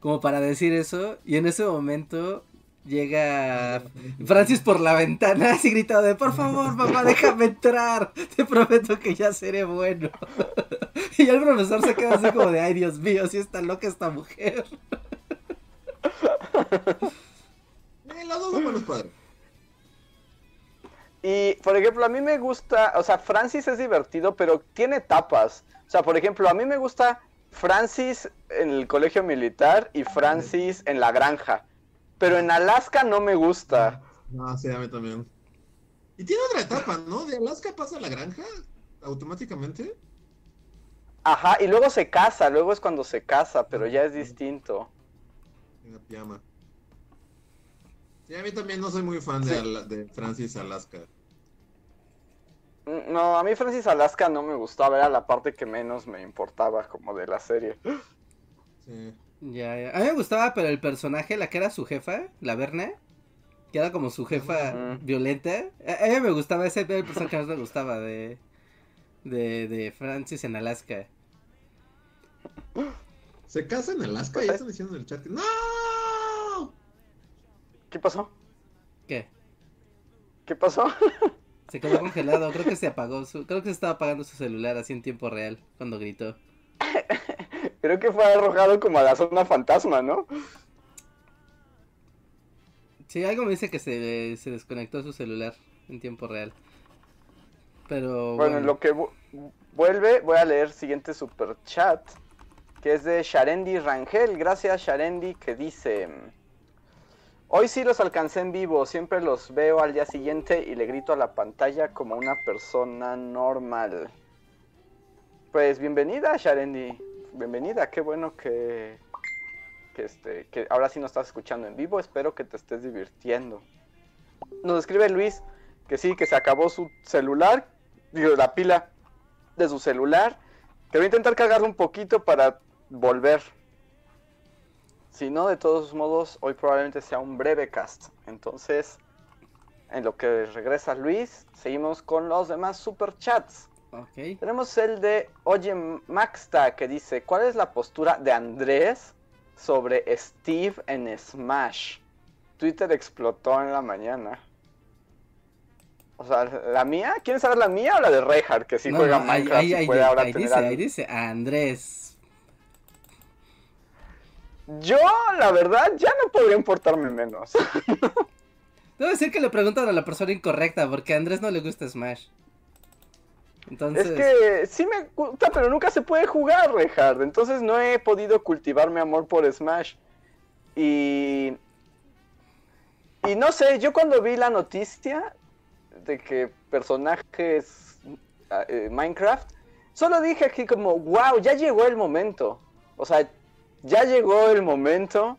Speaker 1: como para decir eso y en ese momento llega Francis por la ventana así gritado de por favor mamá déjame entrar te prometo que ya seré bueno *laughs* y el profesor se queda así como de ay Dios mío si está loca esta mujer *laughs*
Speaker 2: y, por ejemplo, a mí me gusta, o sea, Francis es divertido, pero tiene etapas. O sea, por ejemplo, a mí me gusta Francis en el colegio militar y Francis en la granja. Pero en Alaska no me gusta.
Speaker 3: Ah, sí, a mí también. Y tiene otra etapa, ¿no? De Alaska pasa a la granja automáticamente.
Speaker 2: Ajá, y luego se casa, luego es cuando se casa, pero ya es distinto.
Speaker 3: En la pijama. Sí, a mí también no soy muy fan de, Francis Alaska.
Speaker 2: Mm, no, a mí Francis Alaska no me gustaba, era la parte que menos me importaba como de la serie.
Speaker 1: Sí. Ya, ya. A mí me gustaba, pero el personaje, la que era su jefa, la Verne, que era como su jefa violenta. A, mí me gustaba, ese el personaje que más me gustaba de, de, de Francis en Alaska.
Speaker 3: ¿Se casa en Alaska? Ya están diciendo en el chat. ¡No!
Speaker 2: ¿Qué pasó?
Speaker 1: ¿Qué?
Speaker 2: ¿Qué pasó? *laughs*
Speaker 1: Se quedó congelado, creo que se apagó, su... creo que se estaba apagando su celular así en tiempo real cuando gritó. *laughs*
Speaker 2: creo que fue arrojado como a la zona fantasma, ¿no?
Speaker 1: Sí, algo me dice que se, se desconectó su celular en tiempo real. Pero
Speaker 2: bueno, en lo que vuelve, voy a leer siguiente super chat, que es de Sharendi Rangel. Gracias Sharendi, que dice... Hoy sí los alcancé en vivo, siempre los veo al día siguiente y le grito a la pantalla como una persona normal. Pues bienvenida, Sharendi. Bienvenida, qué bueno que, que, este, que ahora sí nos estás escuchando en vivo. Espero que te estés divirtiendo. Nos escribe Luis que sí, que se acabó su celular, digo, la pila de su celular. Que voy a intentar cargarlo un poquito para volver. Si no, de todos modos, hoy probablemente sea un breve cast. Entonces, en lo que regresa Luis, seguimos con los demás super chats. Okay. Tenemos el de Oye Maxta que dice, ¿cuál es la postura de Andrés sobre Steve en Smash? Twitter explotó en la mañana. O sea, ¿la mía? ¿Quieres saber la mía o la de Reinhardt? Que sí juega Minecraft
Speaker 1: ahí, puede ahora tener dice, ahí dice Andrés.
Speaker 2: Yo, la verdad, ya no podría importarme menos. *laughs*
Speaker 1: Debo decir que le preguntan a la persona incorrecta, porque a Andrés no le gusta Smash.
Speaker 2: Entonces... Es que sí me gusta, pero nunca se puede jugar, Rehard. Entonces no he podido cultivar mi amor por Smash. Y... Y no sé, yo cuando vi la noticia de que personajes eh, Minecraft, solo dije aquí como, wow, ya llegó el momento. O sea, ya llegó el momento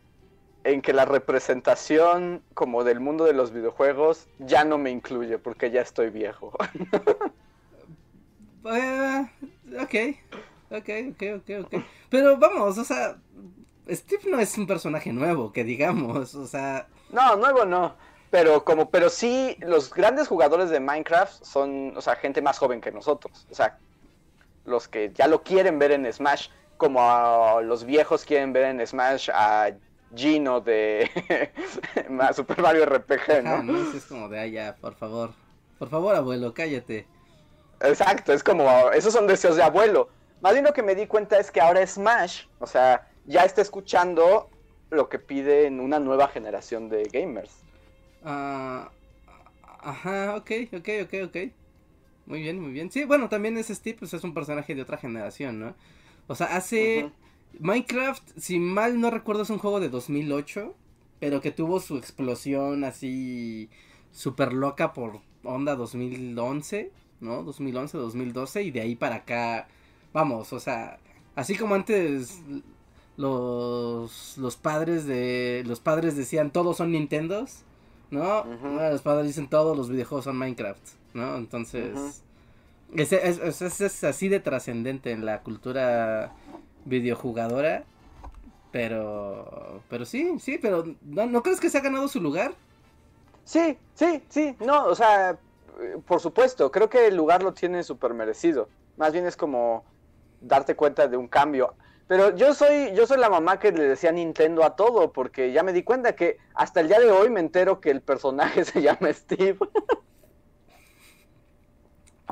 Speaker 2: en que la representación como del mundo de los videojuegos ya no me incluye porque ya estoy viejo.
Speaker 1: uh, *laughs* ok, ok, ok, ok, ok. Pero vamos, o sea, Steve no es un personaje nuevo, que digamos, o sea...
Speaker 2: No, nuevo no. Pero como, pero sí, los grandes jugadores de Minecraft son, o sea, gente más joven que nosotros. O sea, los que ya lo quieren ver en Smash como los viejos quieren ver en Smash a Gino de *laughs* Super Mario RPG, ¿no?
Speaker 1: no es como de allá, por favor. Por favor, abuelo, cállate.
Speaker 2: Exacto, es como, esos son deseos de abuelo. Más bien lo que me di cuenta es que ahora Smash, o sea, ya está escuchando lo que piden una nueva generación de gamers.
Speaker 1: Ah, ajá, ok, ok, ok, ok. Muy bien, muy bien. Sí, bueno, también ese Steve pues, es un personaje de otra generación, ¿no? O sea, hace Minecraft, si mal no recuerdo, es un juego de 2008, pero que tuvo su explosión así súper loca por onda 2011, ¿no? 2011, 2012 y de ahí para acá, vamos, o sea, así como antes los, los padres de los padres decían todos son Nintendos, ¿no? Los padres dicen todos los videojuegos son Minecraft, ¿no? Entonces, es, es, así de trascendente en la cultura videojugadora. Pero, pero sí, sí, pero ¿no, ¿no crees que se ha ganado su lugar?
Speaker 2: Sí, sí, sí, no, o sea, por supuesto, creo que el lugar lo tiene súper merecido. Más bien es como darte cuenta de un cambio. Pero yo soy, yo soy la mamá que le decía Nintendo a todo, porque ya me di cuenta que hasta el día de hoy me entero que el personaje *laughs* se llama Steve.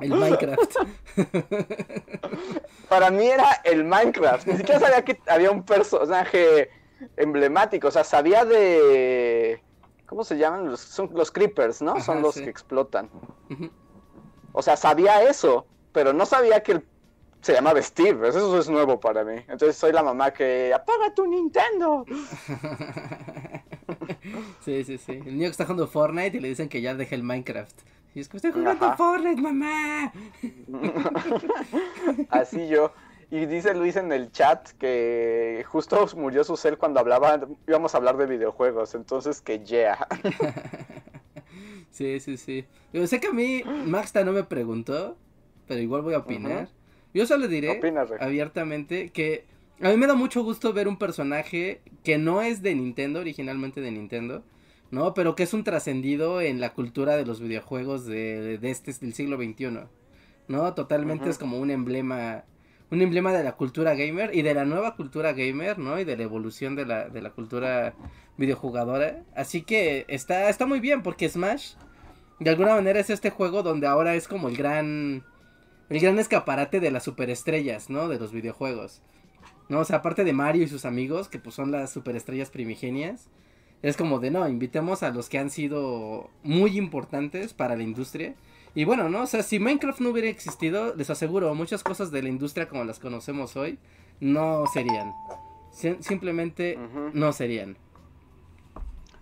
Speaker 1: El Minecraft. *laughs*
Speaker 2: Para mí era el Minecraft. Ni siquiera sabía que había un personaje emblemático. O sea, sabía de. ¿Cómo se llaman? Los, son los creepers, ¿no? son los que explotan. O sea, sabía eso, pero no sabía que el se llama Steve, eso es nuevo para mí. Entonces soy la mamá que apaga tu Nintendo. *laughs*
Speaker 1: sí, sí, sí. El niño que está jugando Fortnite y le dicen que ya deje el Minecraft. Y es que estoy jugando Fortnite, mamá. *laughs*
Speaker 2: Así yo. Y dice Luis en el chat que justo murió su cel cuando hablaba, íbamos a hablar de videojuegos, entonces que yeah. *laughs*
Speaker 1: sí, sí, sí. Yo sé que a mí Maxta no me preguntó, pero igual voy a opinar. Yo solo diré abiertamente que a mí me da mucho gusto ver un personaje que no es de Nintendo, originalmente de Nintendo, ¿no? Pero que es un trascendido en la cultura de los videojuegos de, de este del siglo XXI, ¿no? Totalmente es como un emblema, un emblema de la cultura gamer y de la nueva cultura gamer, ¿no? Y de la evolución de la, de la cultura videojugadora. Así que está, está muy bien porque Smash, de alguna manera es este juego donde ahora es como el gran el gran escaparate de las superestrellas, ¿no? De los videojuegos. ¿No? O sea, aparte de Mario y sus amigos, que pues son las superestrellas primigenias, es como de, no, invitemos a los que han sido muy importantes para la industria. Y bueno, ¿no? O sea, si Minecraft no hubiera existido, les aseguro, muchas cosas de la industria como las conocemos hoy, no serían. simplemente no serían.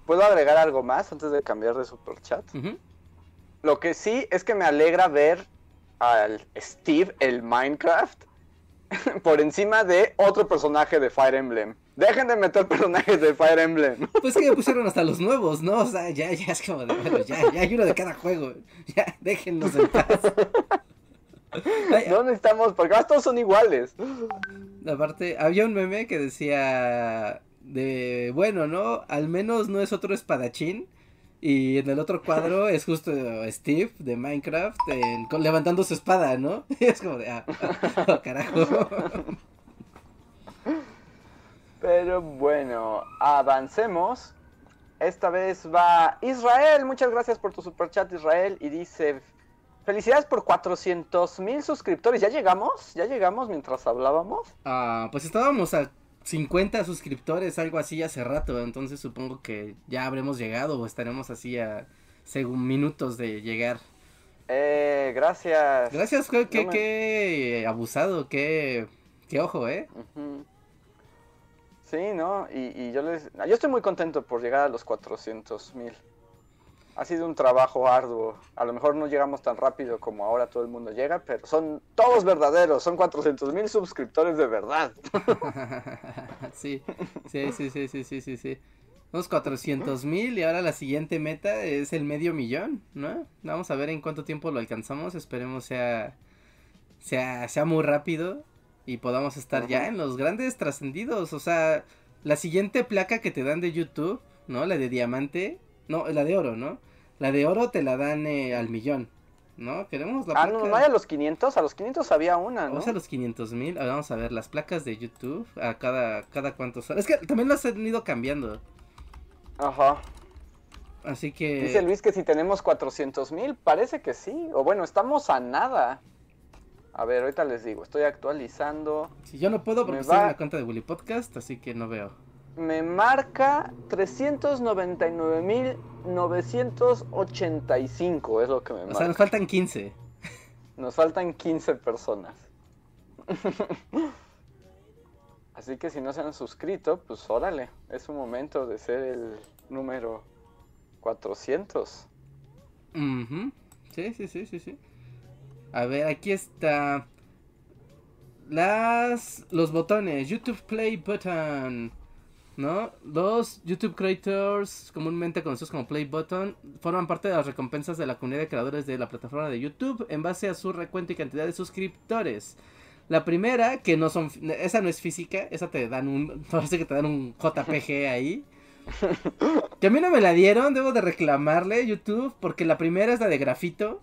Speaker 2: ¿Puedo agregar algo más antes de cambiar de super chat? Lo que sí es que me alegra ver al Steve, el Minecraft, *laughs* por encima de otro personaje de Fire Emblem. Dejen de meter personajes de Fire Emblem. *laughs*
Speaker 1: Pues que ya pusieron hasta los nuevos, ¿no? O sea, ya, ya es como de, bueno, ya, ya hay uno de cada juego. Ya, déjenlos en paz. *laughs*
Speaker 2: no necesitamos, porque todos son iguales.
Speaker 1: Aparte, había un meme que decía de, bueno, ¿no? Al menos no es otro espadachín y en el otro cuadro es justo Steve de Minecraft levantando su espada, ¿no? Y *laughs* es como de, ah, *laughs* oh, carajo.
Speaker 2: Pero bueno, avancemos. Esta vez va Israel. Muchas gracias por tu super chat, Israel. Y dice: Felicidades por 400 mil suscriptores. ¿Ya llegamos? ¿Ya llegamos mientras hablábamos?
Speaker 1: Ah, pues estábamos a 50 suscriptores, algo así hace rato, entonces supongo que ya habremos llegado o estaremos así a según minutos de llegar.
Speaker 2: Eh, gracias.
Speaker 1: Gracias, qué, abusado, qué, qué ojo, ¿eh?
Speaker 2: Sí, ¿no? Y, y, yo les... Yo estoy muy contento por llegar a los 400 mil ha sido un trabajo arduo. A lo mejor no llegamos tan rápido como ahora todo el mundo llega, pero son todos verdaderos, son 400 mil suscriptores de verdad. *laughs*
Speaker 1: sí, sí, sí, sí, sí, sí, sí, sí. Unos 400 mil y ahora la siguiente meta es el medio millón, ¿no? Vamos a ver en cuánto tiempo lo alcanzamos, esperemos sea, sea, sea muy rápido y podamos estar ya en los grandes trascendidos, o sea, la siguiente placa que te dan de YouTube, ¿no? La de diamante, no, la de oro, ¿no? La de oro te la dan eh, al millón. ¿No? Queremos la
Speaker 2: Ah, no, no hay a los 500, a los 500 había una, ¿no?
Speaker 1: Vamos a los 500 mil, vamos a ver, las placas de YouTube, a cada, cada cuántos Es que también las han ido cambiando.
Speaker 2: Ajá.
Speaker 1: Así que...
Speaker 2: Dice Luis que si tenemos 400 mil, parece que sí. O bueno, estamos a nada. A ver, ahorita les digo, estoy actualizando.
Speaker 1: Si yo no puedo porque estoy en la cuenta de Bully Podcast, así que no veo
Speaker 2: me marca 399.985, es lo que me marca.
Speaker 1: O sea, nos faltan 15.
Speaker 2: Nos faltan 15 personas. *laughs* Así que si no se han suscrito, pues órale, es un momento de ser el número 400.
Speaker 1: Sí, sí, sí, sí, sí. A ver, aquí está. Las. Los botones. YouTube Play Button. ¿No? Los YouTube Creators, comúnmente conocidos como Play Button, forman parte de las recompensas de la comunidad de creadores de la plataforma de YouTube en base a su recuento y cantidad de suscriptores. La primera, que no son. Esa no es física, esa te dan un. *laughs* Parece que te dan un JPG ahí. Que a mí no me la dieron, debo de reclamarle YouTube, porque la primera es la de grafito.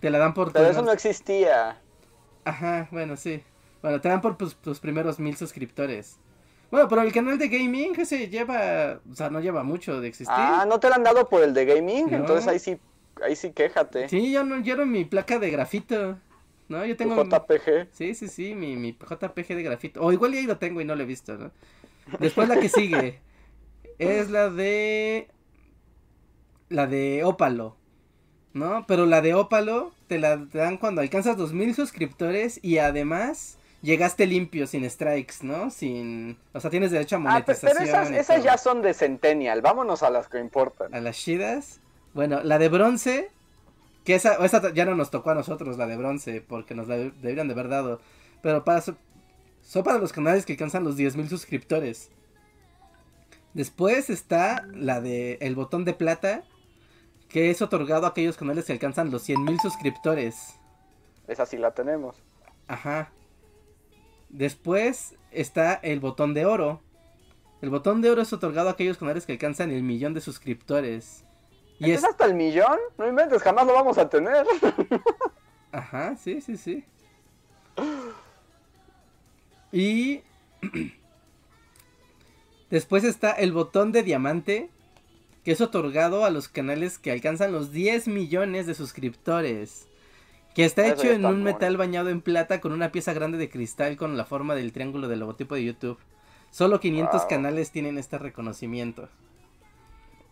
Speaker 1: Te la dan por...
Speaker 2: Pero eso no existía.
Speaker 1: Ajá, bueno, sí. Bueno, te dan por tus primeros mil suscriptores. Bueno, pero el canal de gaming ese lleva, o sea, no lleva mucho de existir.
Speaker 2: Ah, ¿no te lo han dado por el de gaming? Entonces ahí sí, ahí sí quéjate.
Speaker 1: Sí, yo no quiero mi placa de grafito. No, yo tengo...
Speaker 2: JPG.
Speaker 1: Sí, sí, sí, mi, mi JPG de grafito. O igual ya ahí lo tengo y no lo he visto, ¿no? Después la que sigue *laughs* es la de... La de Ópalo. ¿No? Pero la de Ópalo te la dan cuando alcanzas 2000 suscriptores y además llegaste limpio, sin strikes, ¿no? Sin. O sea, tienes derecho a monetización.
Speaker 2: Ah, pero esas, ya son de Centennial. Vámonos a las que importan.
Speaker 1: A las chidas. Bueno, la de bronce. Que esa, esa ya no nos tocó a nosotros, la de bronce, porque nos la deberían de haber dado. Pero para. Son para los canales que alcanzan los 10.000 suscriptores. Después está la de el botón de plata, que es otorgado a aquellos canales que alcanzan los 100.000 suscriptores.
Speaker 2: Esa sí la tenemos.
Speaker 1: Ajá. Después está el botón de oro. El botón de oro es otorgado a aquellos canales que alcanzan el millón de suscriptores.
Speaker 2: Y es hasta el millón? No inventes, jamás lo vamos a tener. *laughs*
Speaker 1: Ajá, sí, sí, sí. Y *clears throat* después está el botón de diamante, que es otorgado a los canales que alcanzan los 10 millones de suscriptores. Que está hecho en un metal bañado en plata con una pieza grande de cristal con la forma del triángulo del logotipo de YouTube. Solo 500 canales tienen este reconocimiento.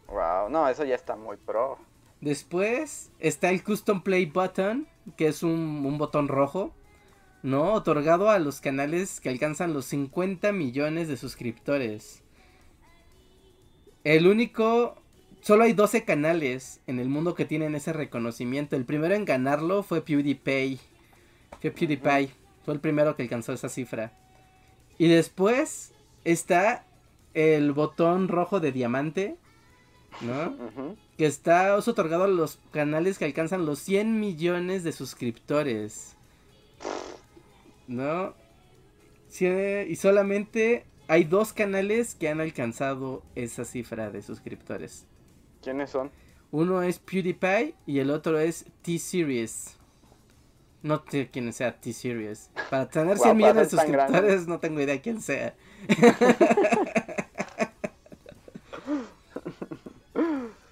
Speaker 2: Wow, no, eso ya está muy pro.
Speaker 1: Después está el Custom Play Button, que es un, un botón rojo ¿no? Otorgado a los canales que alcanzan los 50 millones de suscriptores. El único... Solo hay 12 canales en el mundo que tienen ese reconocimiento. El primero en ganarlo fue PewDiePie. Fue PewDiePie. Fue el primero que alcanzó esa cifra. Y después está el botón rojo de diamante. ¿No? Que está otorgado a los canales que alcanzan los 100 millones de suscriptores. ¿no? y solamente hay dos canales que han alcanzado esa cifra de suscriptores.
Speaker 2: ¿Quiénes son?
Speaker 1: Uno es PewDiePie y el otro es T-Series. No sé quién sea T-Series. Para tener 100 millones de suscriptores no tengo idea quién sea. *laughs*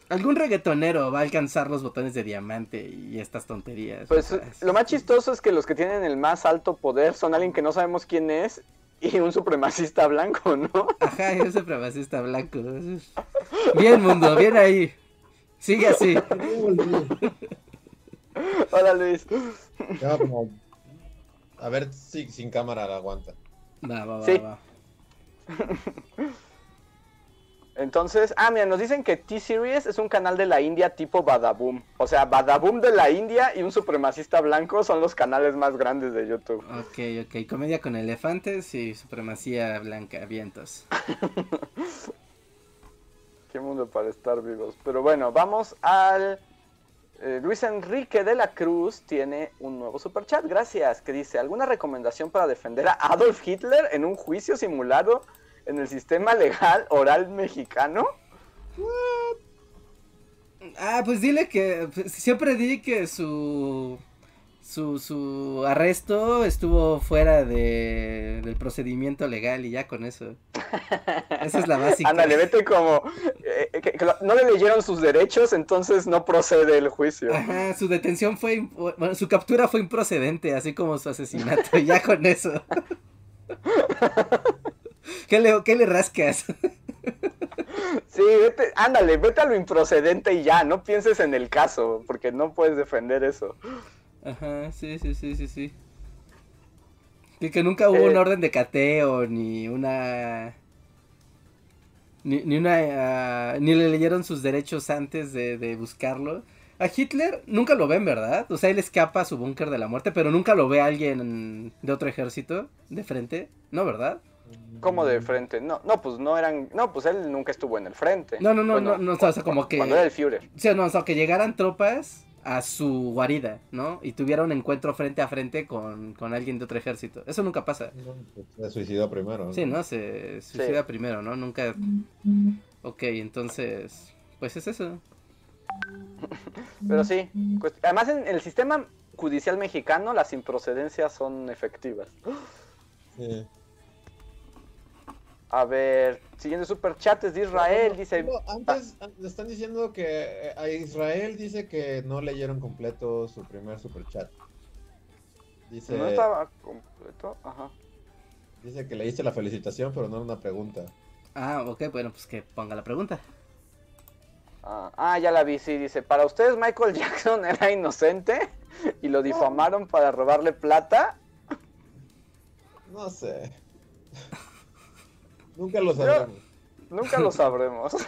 Speaker 1: Algún reggaetonero va a alcanzar los botones de diamante y estas tonterías.
Speaker 2: Pues lo más chistoso es que los que tienen el más alto poder son alguien que no sabemos quién es y un supremacista blanco, ¿no?
Speaker 1: Ajá, un supremacista blanco. Bien, mundo, bien ahí. Sigue así.
Speaker 2: Hola, Luis.
Speaker 3: A ver si sin cámara la aguanta.
Speaker 1: Va, va, va, va.
Speaker 2: Entonces, ah, mira, nos dicen que T-Series es un canal de la India tipo Badaboom. O sea, Badaboom de la India y un supremacista blanco son los canales más grandes de YouTube.
Speaker 1: Ok, ok. Comedia con elefantes y supremacía blanca, vientos. *laughs*
Speaker 2: Qué mundo para estar vivos. Pero bueno, vamos al... Eh, Luis Enrique de la Cruz tiene un nuevo superchat, gracias, que dice, ¿alguna recomendación para defender a Adolf Hitler en un juicio simulado en el sistema legal oral mexicano?
Speaker 1: Ah, pues dile que pues, siempre di que su su, su arresto estuvo fuera de, del procedimiento legal y ya con eso. Esa es la *laughs* básica.
Speaker 2: Ándale, vete como... Eh, que, no le leyeron sus derechos, entonces no procede el juicio.
Speaker 1: Ajá, su detención fue... Bueno, su captura fue improcedente, así como su asesinato, *laughs* ya con eso. *laughs* ¿Qué le, qué le rascas?
Speaker 2: Sí, vete, ándale, vete a lo improcedente y ya, no pienses en el caso, porque no puedes defender eso.
Speaker 1: Ajá, sí, sí, sí, sí, sí. Que, que nunca hubo
Speaker 2: Eh.
Speaker 1: una orden de cateo, ni una... Ni, ni una... ah, ni le leyeron sus derechos antes de, de buscarlo. A Hitler nunca lo ven, ¿verdad? O sea, él escapa a su búnker de la muerte, pero nunca lo ve alguien de otro ejército de frente. ¿No, verdad?
Speaker 2: ¿Cómo de frente? No, no, pues no eran. No, pues él nunca estuvo en el frente.
Speaker 1: No, no, no,
Speaker 2: Bueno,
Speaker 1: no, no, o sea, como que...
Speaker 2: Cuando era el Führer.
Speaker 1: O sea, no, o sea, que llegaran tropas a su guarida, ¿no? Y tuviera un encuentro frente a frente con, con alguien de otro ejército. Eso nunca pasa.
Speaker 3: No, Se suicidó primero.
Speaker 1: Sí, ¿no? Se suicida primero, ¿no? Nunca... Ok, entonces... Pues es eso. *laughs*
Speaker 2: Pero sí. pues, además, en el sistema judicial mexicano, las improcedencias son efectivas.
Speaker 3: Sí.
Speaker 2: A ver, siguiente super chat es de Israel. Dice.
Speaker 3: No, antes an- le están diciendo que eh, a Israel dice que no leyeron completo su primer superchat. Dice,
Speaker 2: No estaba completo. Ajá.
Speaker 3: dice que leíste la felicitación, pero no era una pregunta.
Speaker 1: Ah, ok, bueno, pues que ponga la pregunta.
Speaker 2: Ah, ah, ya la vi, sí, dice, para ustedes Michael *laughs* Jackson era inocente y lo difamaron para robarle plata.
Speaker 3: No sé. Nunca lo sabremos.
Speaker 2: Nunca lo *laughs* sabremos. *laughs*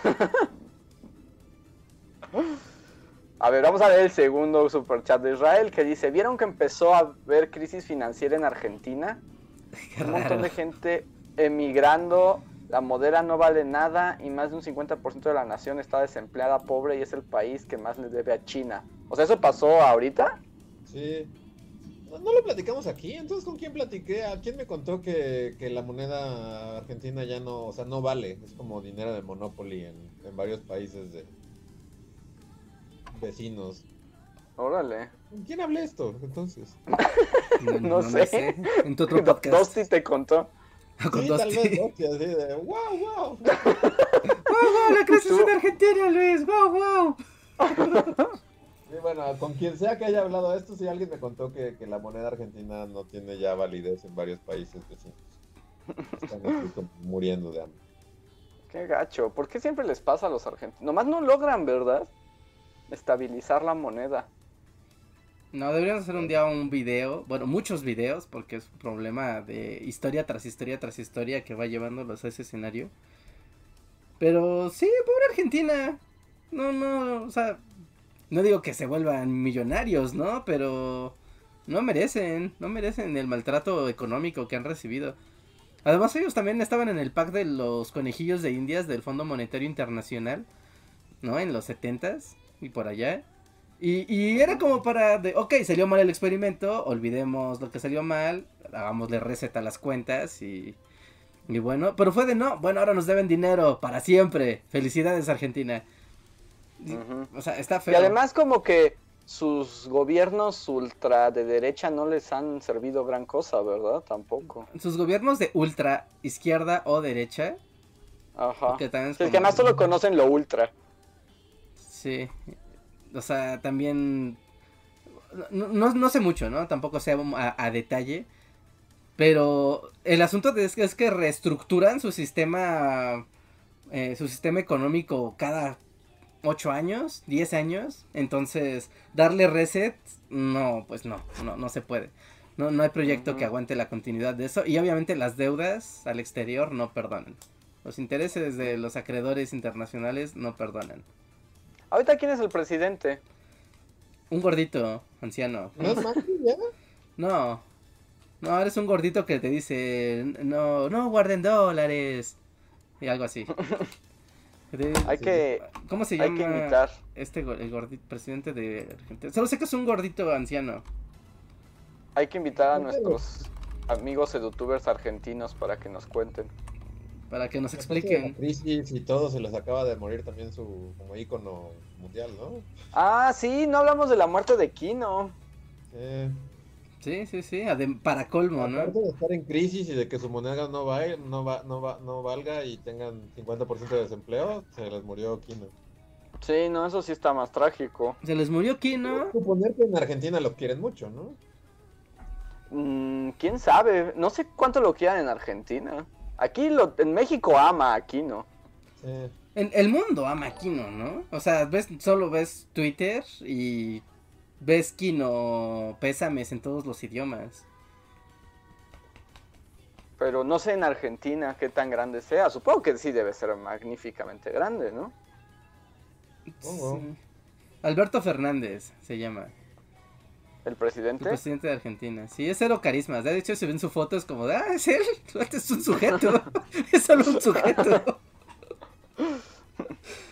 Speaker 2: A ver, vamos a ver el segundo superchat de Israel que dice, ¿vieron que empezó a haber crisis financiera en Argentina? *laughs*
Speaker 1: Qué
Speaker 2: Un montón
Speaker 1: raro.
Speaker 2: de gente emigrando, la modera no vale nada y más de un 50% de la nación está desempleada, pobre y es el país que más le debe a China. O sea, ¿eso pasó ahorita?
Speaker 3: Sí. No, no lo platicamos aquí, entonces ¿con quién platiqué? ¿A quién me contó que, que la moneda argentina ya no, o sea, no vale? Es como dinero de Monopoly en, en varios países de vecinos.
Speaker 2: Órale.
Speaker 3: ¿Con quién hablé esto entonces? *laughs*
Speaker 1: No,
Speaker 2: No
Speaker 1: lo
Speaker 2: sé.
Speaker 1: En tu otro *laughs* podcast.
Speaker 2: Dosti te contó. *laughs*
Speaker 1: Con
Speaker 3: sí,
Speaker 1: Dosti.
Speaker 3: tal vez Dosti, así de wow, wow.
Speaker 1: ¡Wow, wow! La crisis en Argentina, Luis. ¡Wow, wow!
Speaker 3: Sí, bueno, con quien sea que haya hablado esto, sí alguien me contó que, que la moneda argentina no tiene ya validez en varios países vecinos. Están *laughs* muriendo de hambre.
Speaker 2: Qué gacho. ¿Por qué siempre les pasa a los argentinos? Nomás no logran, ¿verdad? Estabilizar la moneda.
Speaker 1: No, deberíamos hacer un día un video, bueno, muchos videos, porque es un problema de historia tras historia tras historia que va llevándolos a ese escenario. Pero sí, pobre Argentina. No, no, o sea, no digo que se vuelvan millonarios, ¿no? Pero no merecen, no merecen el maltrato económico que han recibido. Además ellos también estaban en el pack de los conejillos de indias del Fondo Monetario Internacional, ¿no? En los setentas y por allá. Y, y era como para, de, ok, salió mal el experimento, olvidemos lo que salió mal, hagámosle receta a las cuentas y, y bueno, pero fue de no, bueno, ahora nos deben dinero para siempre, felicidades Argentina. Y-. O sea, está
Speaker 2: Y
Speaker 1: feo.
Speaker 2: además como que sus gobiernos ultra de derecha no les han servido gran cosa, ¿verdad? Tampoco.
Speaker 1: Sus gobiernos de ultra izquierda o derecha,
Speaker 2: Ajá.
Speaker 1: que también es
Speaker 2: que además solo conocen lo ultra.
Speaker 1: Sí. O sea, también. No, no, no sé mucho, ¿no? Tampoco sé a, a detalle. Pero el asunto de- es, que, es que reestructuran su sistema. eh, su sistema económico cada 8 años, 10 años. Entonces, darle reset, no, pues no, no, no se puede. No, no hay proyecto que aguante la continuidad de eso. Y obviamente las deudas al exterior no perdonan. Los intereses de los acreedores internacionales no perdonan.
Speaker 2: Ahorita, ¿quién es el presidente?
Speaker 1: Un gordito, anciano.
Speaker 3: ¿No es? *laughs*
Speaker 1: No. No, eres un gordito que te dice, no, no guarden dólares. Y algo así. *laughs* De-
Speaker 2: Hay que,
Speaker 1: ¿Cómo se
Speaker 2: hay
Speaker 1: llama
Speaker 2: que
Speaker 1: este el gordito, presidente de Argentina? Solo sé que es un gordito anciano.
Speaker 2: Hay que invitar a nuestros amigos edutubers argentinos para que nos cuenten.
Speaker 1: Para que nos
Speaker 3: la
Speaker 1: expliquen.
Speaker 3: crisis y todo, se les acaba de morir también su como ícono mundial, ¿no?
Speaker 2: Ah, sí, no hablamos de la muerte de Kino.
Speaker 3: Eh,
Speaker 1: Sí, sí, sí. adem- para colmo, ¿no?
Speaker 3: aparte de estar en crisis y de que su moneda no va, no va, no va, no valga y tengan 50% de desempleo, se les murió Kino.
Speaker 2: Sí, no, eso sí está más trágico.
Speaker 1: Se les murió Kino.
Speaker 3: Suponer que en Argentina lo quieren mucho, ¿no?
Speaker 2: Mm, ¿Quién sabe? No sé cuánto lo quieran en Argentina. Aquí, lo, en México ama a Kino.
Speaker 3: Sí.
Speaker 1: En el mundo ama a Kino, ¿no? O sea, ves, solo ves Twitter y ves Kino pésames en todos los idiomas.
Speaker 2: Pero no sé en Argentina qué tan grande sea. Supongo que sí debe ser magníficamente grande, ¿no?
Speaker 1: Sí. Alberto Fernández se llama.
Speaker 2: ¿El presidente?
Speaker 1: El presidente de Argentina. Sí, es cero carisma. De hecho, se ven su foto, es como de, ah, es él. *laughs* Es un sujeto. *laughs* es solo un sujeto. *laughs*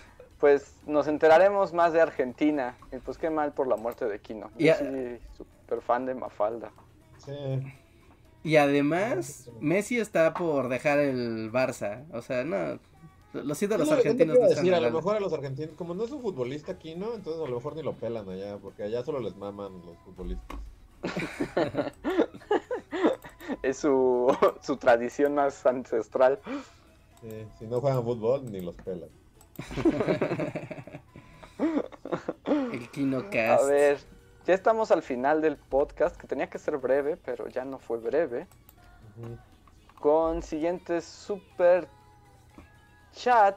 Speaker 2: Pues nos enteraremos más de Argentina. Y pues qué mal por la muerte de Kino. Yo sí, súper fan de Mafalda. Sí.
Speaker 1: Y además, Messi está por dejar el Barça. O sea, no. Los ídolos argentinos.
Speaker 3: No decir, a lo mejor a los argentinos, como no es un futbolista aquí, ¿no? Entonces a lo mejor ni lo pelan allá, porque allá solo les maman los futbolistas. *laughs*
Speaker 2: es su, su tradición más ancestral.
Speaker 3: Sí, si no juegan fútbol, ni los pelan.
Speaker 1: El KinoCast.
Speaker 2: A ver, ya estamos al final del podcast, que tenía que ser breve, pero ya no fue breve. Con siguiente super chat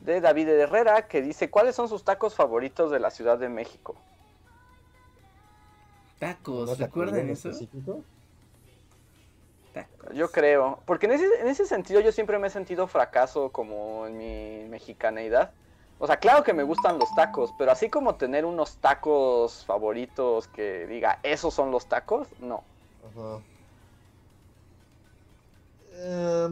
Speaker 2: de David Herrera, que dice, ¿cuáles son sus tacos favoritos de la Ciudad de México?
Speaker 1: Tacos, ¿recuerdan eso?
Speaker 2: Yo creo, porque en ese, en ese sentido yo siempre me he sentido fracaso como en mi mexicaneidad. O sea, claro que me gustan los tacos, pero así como tener unos tacos favoritos que diga, esos son los tacos, no. Ajá.
Speaker 3: Eh...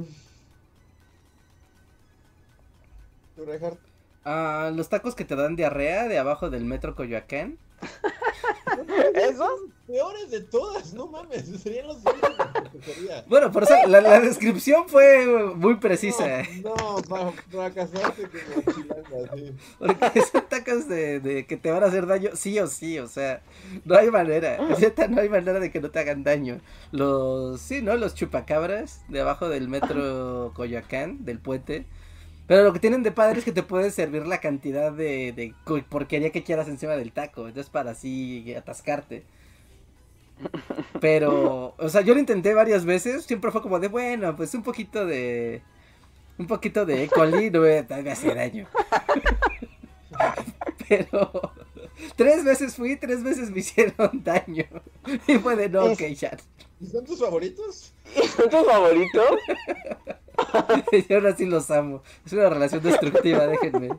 Speaker 1: Ah, los tacos que te dan diarrea de abajo del metro Coyoacán. *laughs*
Speaker 2: ¿Esos?
Speaker 3: Peores de todas, no mames, serían los
Speaker 1: Bueno, por eso la, descripción fue muy precisa.
Speaker 3: No, no para, casarte con chilanga, sí.
Speaker 1: Porque *laughs* son tacos de, de, que te van a hacer daño sí o sí, o sea, no hay manera, *laughs* no hay manera de que no te hagan daño. Los, sí, ¿no? Los chupacabras de abajo del metro Coyoacán, del puente pero lo que tienen de padre es que te puedes servir la cantidad de, de porquería que quieras encima del taco. Entonces para así atascarte. Pero, o sea, yo lo intenté varias veces. Siempre fue como de, bueno, pues un poquito de... Un poquito de E. coli no me, me daño. *laughs* Pero tres veces fui, tres veces me hicieron daño. Y fue de no, ok.
Speaker 3: ¿Y son tus favoritos?
Speaker 2: ¿Son tus favoritos? *laughs*
Speaker 1: y ahora sí los amo. Es una relación destructiva, déjenme.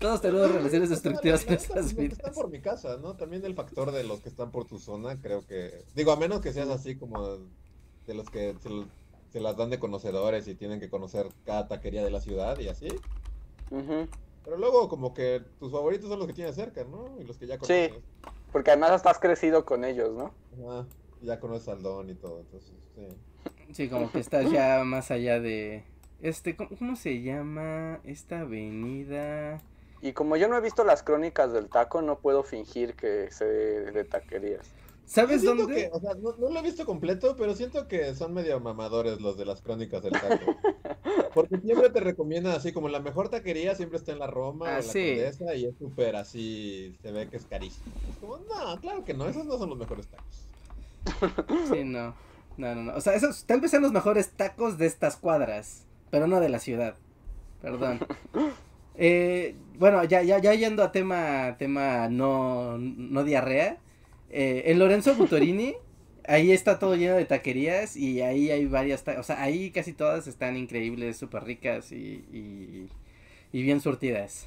Speaker 1: Todos tenemos relaciones destructivas en nuestras vidas.
Speaker 3: Están por mi casa, ¿no? También el factor de los que están por tu zona, creo que. Digo, a menos que seas así como de los que se, las dan de conocedores y tienen que conocer cada taquería de la ciudad y así. Pero luego, como que tus favoritos son los que tienes cerca, ¿no? Y los que ya conoces.
Speaker 2: Sí, porque además estás crecido con ellos, ¿no?
Speaker 3: Ajá ya conoces al Don y todo, entonces, sí.
Speaker 1: Sí, como que estás ya más allá de... Este, ¿cómo, se llama esta avenida?
Speaker 2: Y como yo no he visto las crónicas del taco, no puedo fingir que sé de taquerías.
Speaker 1: ¿Sabes dónde?
Speaker 3: o sea, no, lo he visto completo, pero siento que son medio mamadores los de las crónicas del taco. *laughs* Porque siempre te recomiendan así, como la mejor taquería siempre está en la Roma o ah, la Condesa y es súper así, se ve que es carísimo. Es como, no, claro que no, esos no son los mejores tacos. *laughs*
Speaker 1: Sí, no. No, no, no. O sea, esos tal vez sean los mejores tacos de estas cuadras, pero no de la ciudad. Perdón. *laughs* Eh, bueno, ya, ya, ya yendo a tema, tema no, no diarrea. Eh, en Lorenzo Butorini, ahí está todo lleno de taquerías y ahí hay varias, o sea, ahí casi todas están increíbles, súper ricas y, y, y bien surtidas.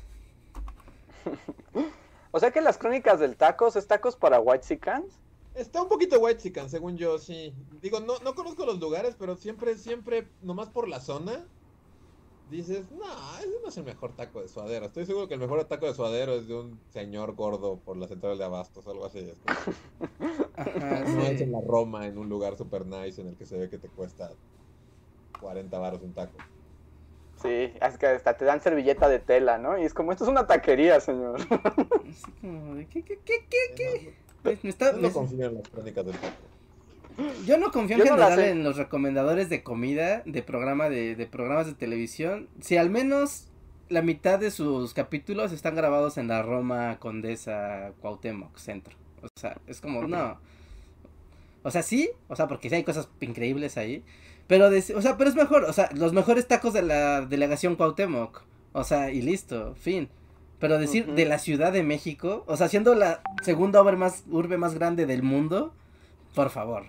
Speaker 1: *laughs*
Speaker 2: O sea que las crónicas del tacos es tacos para white chickens.
Speaker 3: Está un poquito white según yo, sí. Digo, no, no conozco los lugares, pero siempre, siempre, nomás por la zona, dices, no, ese no es el mejor taco de suadero. Estoy seguro que el mejor taco de suadero es de un señor gordo por la central de abastos, algo así. Es no es en la Roma, en un lugar super nice en el que se ve que te cuesta 40 baros un taco.
Speaker 2: Sí, es que hasta te dan servilleta de tela, ¿no? Y es como, esto es una taquería, señor.
Speaker 1: ¿Qué, qué, qué, qué, qué? no
Speaker 3: confío en las crónicas del
Speaker 1: Yo no confío en general en los recomendadores de comida, de programa de, de programas de televisión. Si al menos la mitad de sus capítulos están grabados en la Roma Condesa Cuauhtémoc Centro. O sea, es como, no. O sea, sí, o sea, porque sí hay cosas increíbles ahí. Pero, o sea, pero es mejor, o sea, los mejores tacos de la delegación Cuauhtémoc. O sea, y listo, fin. Pero decir de la Ciudad de México, o sea, siendo la segunda urbe más, urbe más grande del mundo, por favor.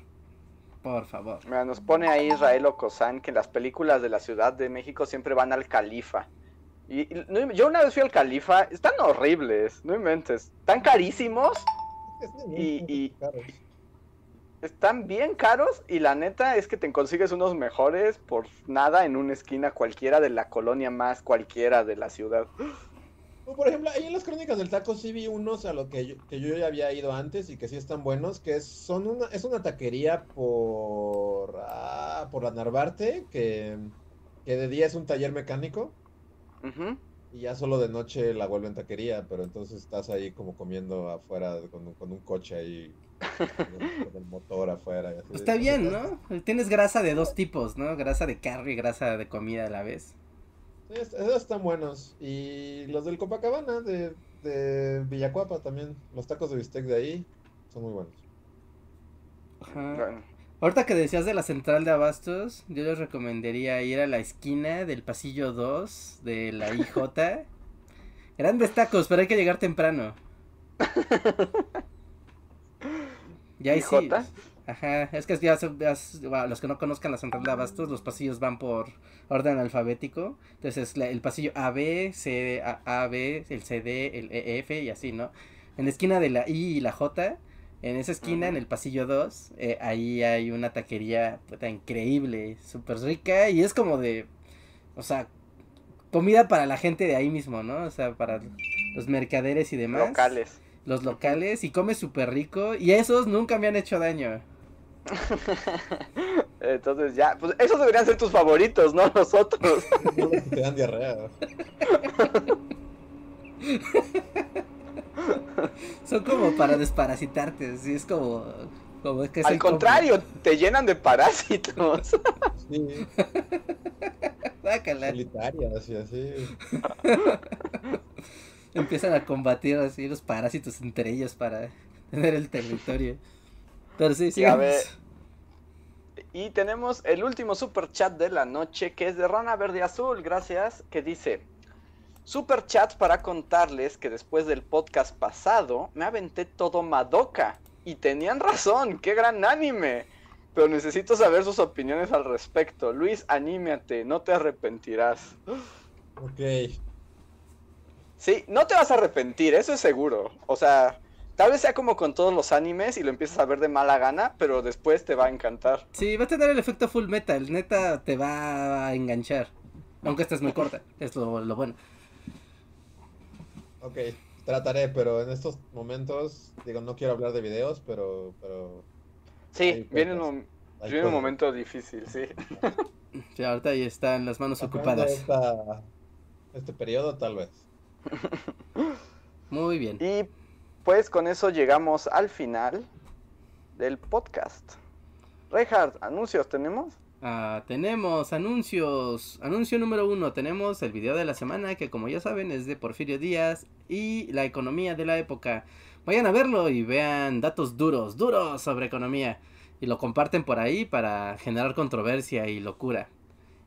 Speaker 1: Por favor.
Speaker 2: Mira, nos pone ahí Israel Ocosán que las películas de la Ciudad de México siempre van al Califa. Y, yo una vez fui al Califa, están horribles, no inventes. Están carísimos. y, están bien caros y la neta es que te consigues unos mejores por nada en una esquina cualquiera de la colonia más cualquiera de la ciudad.
Speaker 3: Por ejemplo, ahí en las crónicas del taco sí vi unos a los que yo, que yo ya había ido antes y que sí están buenos, que es, son una, es una taquería por, ah, por la Narvarte, que, que de día es un taller mecánico. Y ya solo de noche la vuelven taquería, pero entonces estás ahí como comiendo afuera con, con un coche ahí *laughs* con el motor afuera.
Speaker 1: Está bien, ¿no? Tienes grasa de dos tipos, ¿no? Grasa de carro y grasa de comida a la vez.
Speaker 3: Esos están buenos. Y los del Copacabana, de, de Villacuapa también, los tacos de bistec de ahí, son muy buenos.
Speaker 1: Ajá. Ahorita que decías de la central de abastos, yo les recomendaría ir a la esquina del pasillo 2 de la IJ. *laughs* Grandes tacos, pero hay que llegar temprano. *laughs* Ya sí. Ajá, es que ya, los que no conozcan la central de abastos, los pasillos van por orden alfabético. Entonces, el pasillo AB, C, A, B, el CD, el EF y así, ¿no? En la esquina de la I y la J, en esa esquina, en el pasillo 2, eh, ahí hay una taquería puta, increíble, súper rica y es como de, o sea, comida para la gente de ahí mismo, ¿no? O sea, para los mercaderes y demás.
Speaker 2: Locales
Speaker 1: los locales y come súper rico y esos nunca me han hecho daño. *laughs*
Speaker 2: Entonces ya, pues esos deberían ser tus favoritos, no *laughs* los otros.
Speaker 3: te dan diarrea. *laughs*
Speaker 1: Son como para desparasitarte, sí, es como... como
Speaker 2: que Al contrario, te llenan de parásitos. Sí.
Speaker 3: Solitarias y así
Speaker 1: empiezan a combatir así los parásitos entre ellos para tener el territorio. Pero sí, sí.
Speaker 2: Y tenemos el último super chat de la noche que es de Rana Verde Azul, gracias, que dice, super chat para contarles que después del podcast pasado me aventé todo Madoka y tenían razón, qué gran anime. Pero necesito saber sus opiniones al respecto. Luis, anímate, no te arrepentirás.
Speaker 3: Ok,
Speaker 2: Sí, no te vas a arrepentir, eso es seguro. O sea, tal vez sea como con todos los animes y lo empiezas a ver de mala gana, pero después te va a encantar.
Speaker 1: Sí, va a tener el efecto full metal, neta te va a enganchar. Aunque esta es muy corta, es lo, bueno.
Speaker 3: Ok, trataré, pero en estos momentos, digo, no quiero hablar de videos, pero... pero
Speaker 2: sí, viene un, viene un momento difícil, sí. *laughs*
Speaker 1: Sí, ahorita ahí están las manos ocupadas.
Speaker 3: este periodo, tal vez. *laughs*
Speaker 1: Muy bien.
Speaker 2: Y pues con eso llegamos al final del podcast. Reinhard, ¿anuncios tenemos?
Speaker 1: Ah, tenemos anuncios. Anuncio número uno, tenemos el video de la semana que como ya saben es de Porfirio Díaz y la economía de la época. Vayan a verlo y vean datos duros, duros sobre economía. Y lo comparten por ahí para generar controversia y locura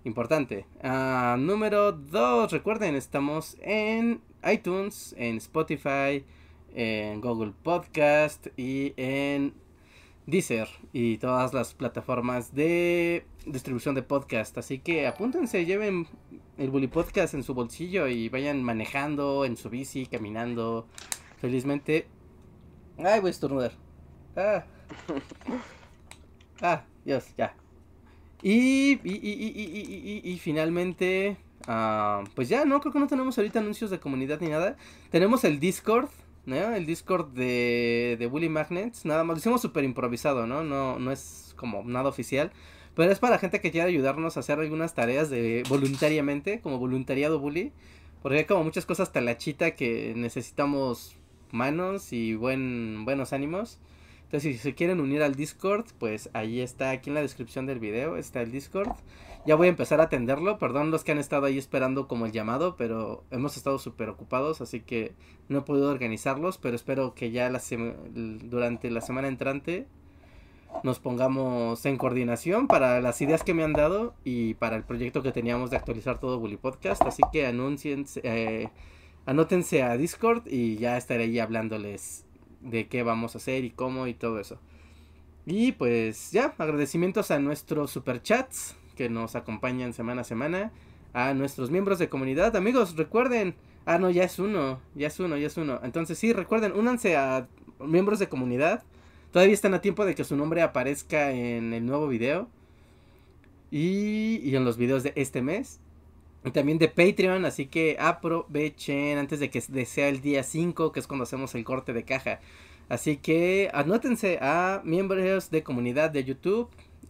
Speaker 1: importante. Ah, número 2, recuerden, estamos en iTunes, en Spotify, en Google Podcast y en Deezer y todas las plataformas de distribución de podcast. Así que apúntense, lleven el Bully Podcast en su bolsillo y vayan manejando en su bici, caminando felizmente. Ay, voy a estornudar. Ah. Ah, Dios, ya. Y, y, y, y finalmente, uh, pues ya, no, creo que no tenemos ahorita anuncios de comunidad ni nada. Tenemos el Discord, El Discord de, de Bully Magnets. Nada más, lo hicimos súper improvisado, ¿no? ¿no? No es como nada oficial. Pero es para gente que quiera ayudarnos a hacer algunas tareas de voluntariamente, como voluntariado bully. Porque hay como muchas cosas talachita que necesitamos manos y buen, buenos ánimos. Entonces, si se quieren unir al Discord, pues ahí está, aquí en la descripción del video está el Discord. Ya voy a empezar a atenderlo, perdón los que han estado ahí esperando como el llamado, pero hemos estado súper ocupados, así que no he podido organizarlos, pero espero que ya durante la semana entrante nos pongamos en coordinación para las ideas que me han dado y para el proyecto que teníamos de actualizar todo Bully Podcast, así que anuncien, eh, anótense a Discord y ya estaré ahí hablándoles de qué vamos a hacer y cómo y todo eso. Y pues ya, agradecimientos a nuestros superchats que nos acompañan semana a semana, a nuestros miembros de comunidad. Amigos, recuerden, ah no, ya es uno, ya es uno, ya es uno. Entonces sí, recuerden, únanse a miembros de comunidad. Todavía están a tiempo de que su nombre aparezca en el nuevo video. Y, y en los videos de este mes. Y también de Patreon, así que aprovechen antes de que sea el día 5, que es cuando hacemos el corte de caja. Así que anótense a miembros de comunidad de YouTube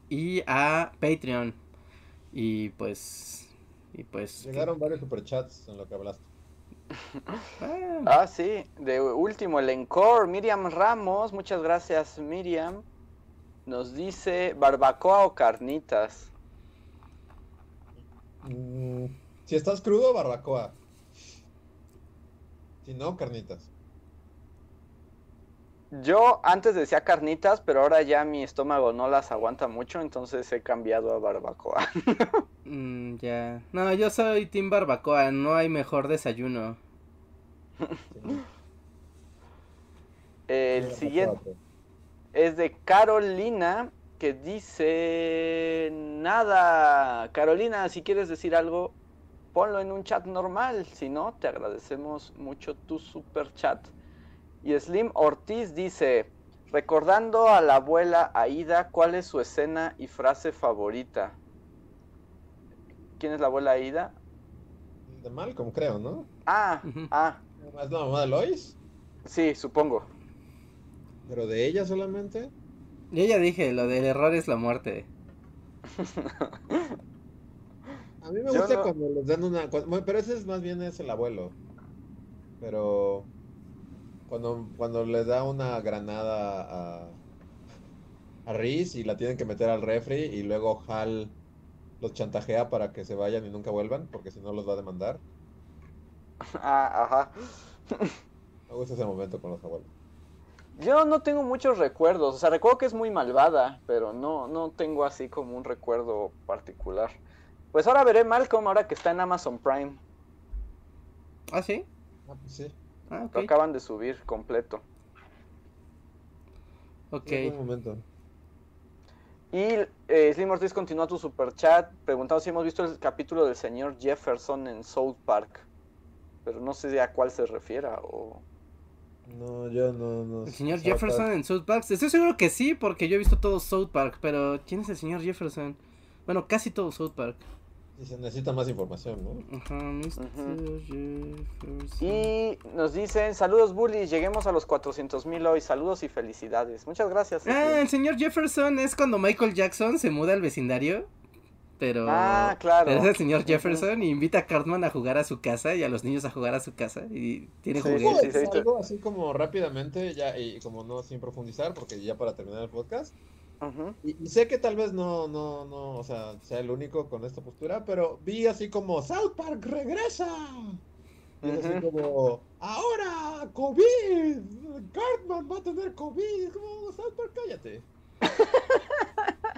Speaker 1: y a Patreon. Y pues. Y pues.
Speaker 3: Llegaron varios superchats en lo que hablaste.
Speaker 2: ah, ah sí. De último, el encore. Miriam Ramos. Muchas gracias, Miriam. Nos dice barbacoa o carnitas.
Speaker 3: Mm, si estás crudo, barbacoa. Si no, carnitas.
Speaker 2: Yo antes decía carnitas, pero ahora ya mi estómago no las aguanta mucho, entonces he cambiado a barbacoa. *laughs*
Speaker 1: mm, ya. No, yo soy team barbacoa, no hay mejor desayuno. *laughs*
Speaker 2: El siguiente es de Carolina que dice nada. Carolina, si quieres decir algo, ponlo en un chat normal. Si no, te agradecemos mucho tu super chat. Y Slim Ortiz dice, recordando a la abuela Aida, ¿cuál es su escena y frase favorita? ¿Quién es la abuela Aida?
Speaker 3: De Malcolm, creo, ¿no?
Speaker 2: Ah, ah.
Speaker 3: ¿Es la mamá de Lois?
Speaker 2: Sí, supongo.
Speaker 3: ¿Pero de ella solamente?
Speaker 1: Yo ya dije, lo del error es la muerte.
Speaker 3: A mí me gusta cuando les dan una... pero ese es más bien es el abuelo. Pero... Cuando, cuando le da una granada a... A Riz y la tienen que meter al refri y luego Hal los chantajea para que se vayan y nunca vuelvan, porque si no los va a demandar. *laughs*
Speaker 2: Ah, ajá.
Speaker 3: Me gusta ese momento con los abuelos.
Speaker 2: Yo no tengo muchos recuerdos, o sea, recuerdo que es muy malvada, pero no, no tengo así como un recuerdo particular. Pues ahora veré Malcolm ahora que está en Amazon Prime.
Speaker 1: ¿Ah, sí?
Speaker 3: Ah, pues sí.
Speaker 2: Ah, Lo acaban de subir completo.
Speaker 1: Ok.
Speaker 3: Un momento.
Speaker 2: Y eh, Slim Ortiz continúa tu super chat preguntando si hemos visto el capítulo del señor Jefferson en South Park. Pero no sé a cuál se refiera o...
Speaker 3: No, yo no, no.
Speaker 1: ¿El señor Jefferson en South Park? Estoy seguro que sí, porque yo he visto todo South Park, pero ¿quién es el señor Jefferson? Bueno, casi todo South Park.
Speaker 3: Y se necesita más información, ¿no?
Speaker 1: Ajá, Mr. Jefferson.
Speaker 2: Y nos dicen, saludos bullies, lleguemos a los 400 mil hoy, saludos y felicidades. Muchas gracias.
Speaker 1: Ah, el señor Jefferson es cuando Michael Jackson se muda al vecindario. Pero,
Speaker 2: ah, claro.
Speaker 1: es el señor Jefferson y invita a Cartman a jugar a su casa y a los niños a jugar a su casa y tiene
Speaker 3: sí, juguetes. algo así como rápidamente, ya y como no sin profundizar, porque ya para terminar el podcast. Y, sé que tal vez no, no, no, o sea, sea el único con esta postura, pero vi así como South Park regresa. Y así como, ahora, COVID, Cartman va a tener COVID, como South Park, cállate. *laughs*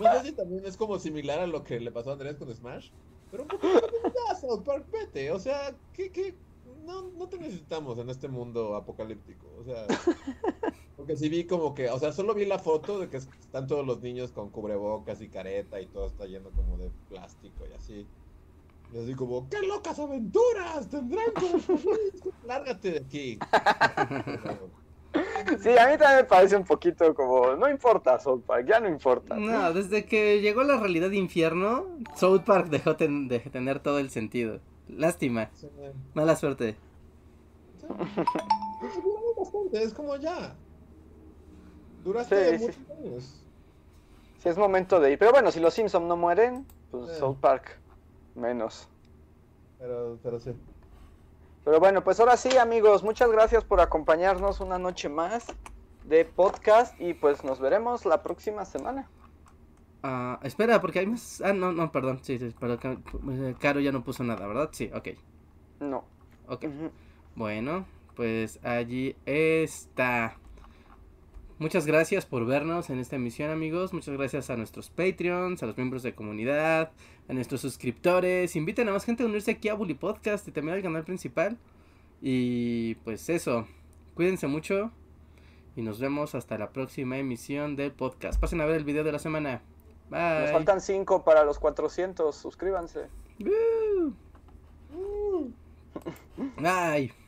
Speaker 3: No sé si también es como similar a lo que le pasó a Andrés con Smash. Pero un poco ya, South Park, vete. O sea, ¿qué, qué? No, no te necesitamos en este mundo apocalíptico. O sea, *laughs* porque si vi como que, o sea, solo vi la foto de que están todos los niños con cubrebocas y careta y todo está lleno como de plástico y así. Y así como, ¡qué locas aventuras! Tendrán como... *laughs* Lárgate de aquí. *laughs*
Speaker 2: Sí, a mí también me parece un poquito como, no importa South Park, ya no importa.
Speaker 1: No, desde que llegó la realidad de infierno, South Park dejó de tener todo el sentido. Lástima. Mala suerte. *laughs*
Speaker 3: es como ya. Duraste muchos años.
Speaker 2: Sí, es momento de ir. Pero bueno, si los Simpsons no mueren, pues South Park menos.
Speaker 3: Pero, pero sí.
Speaker 2: Pero bueno, pues ahora sí, amigos, muchas gracias por acompañarnos una noche más de podcast y pues nos veremos la próxima semana.
Speaker 1: Ah, espera, porque hay más. Ah, no, no, perdón. Sí, sí, pero eh, Caro ya no puso nada, ¿verdad? Sí, ok.
Speaker 2: No.
Speaker 1: Ok. Bueno, pues allí está. Muchas gracias por vernos en esta emisión, amigos. Muchas gracias a nuestros Patreons, a los miembros de comunidad, a nuestros suscriptores. Inviten a más gente a unirse aquí a Bully Podcast y también al canal principal. Y pues eso, cuídense mucho y nos vemos hasta la próxima emisión del podcast. Pasen a ver el video de la semana. Bye.
Speaker 2: Nos faltan 5 para los 400, suscríbanse.
Speaker 1: Bye.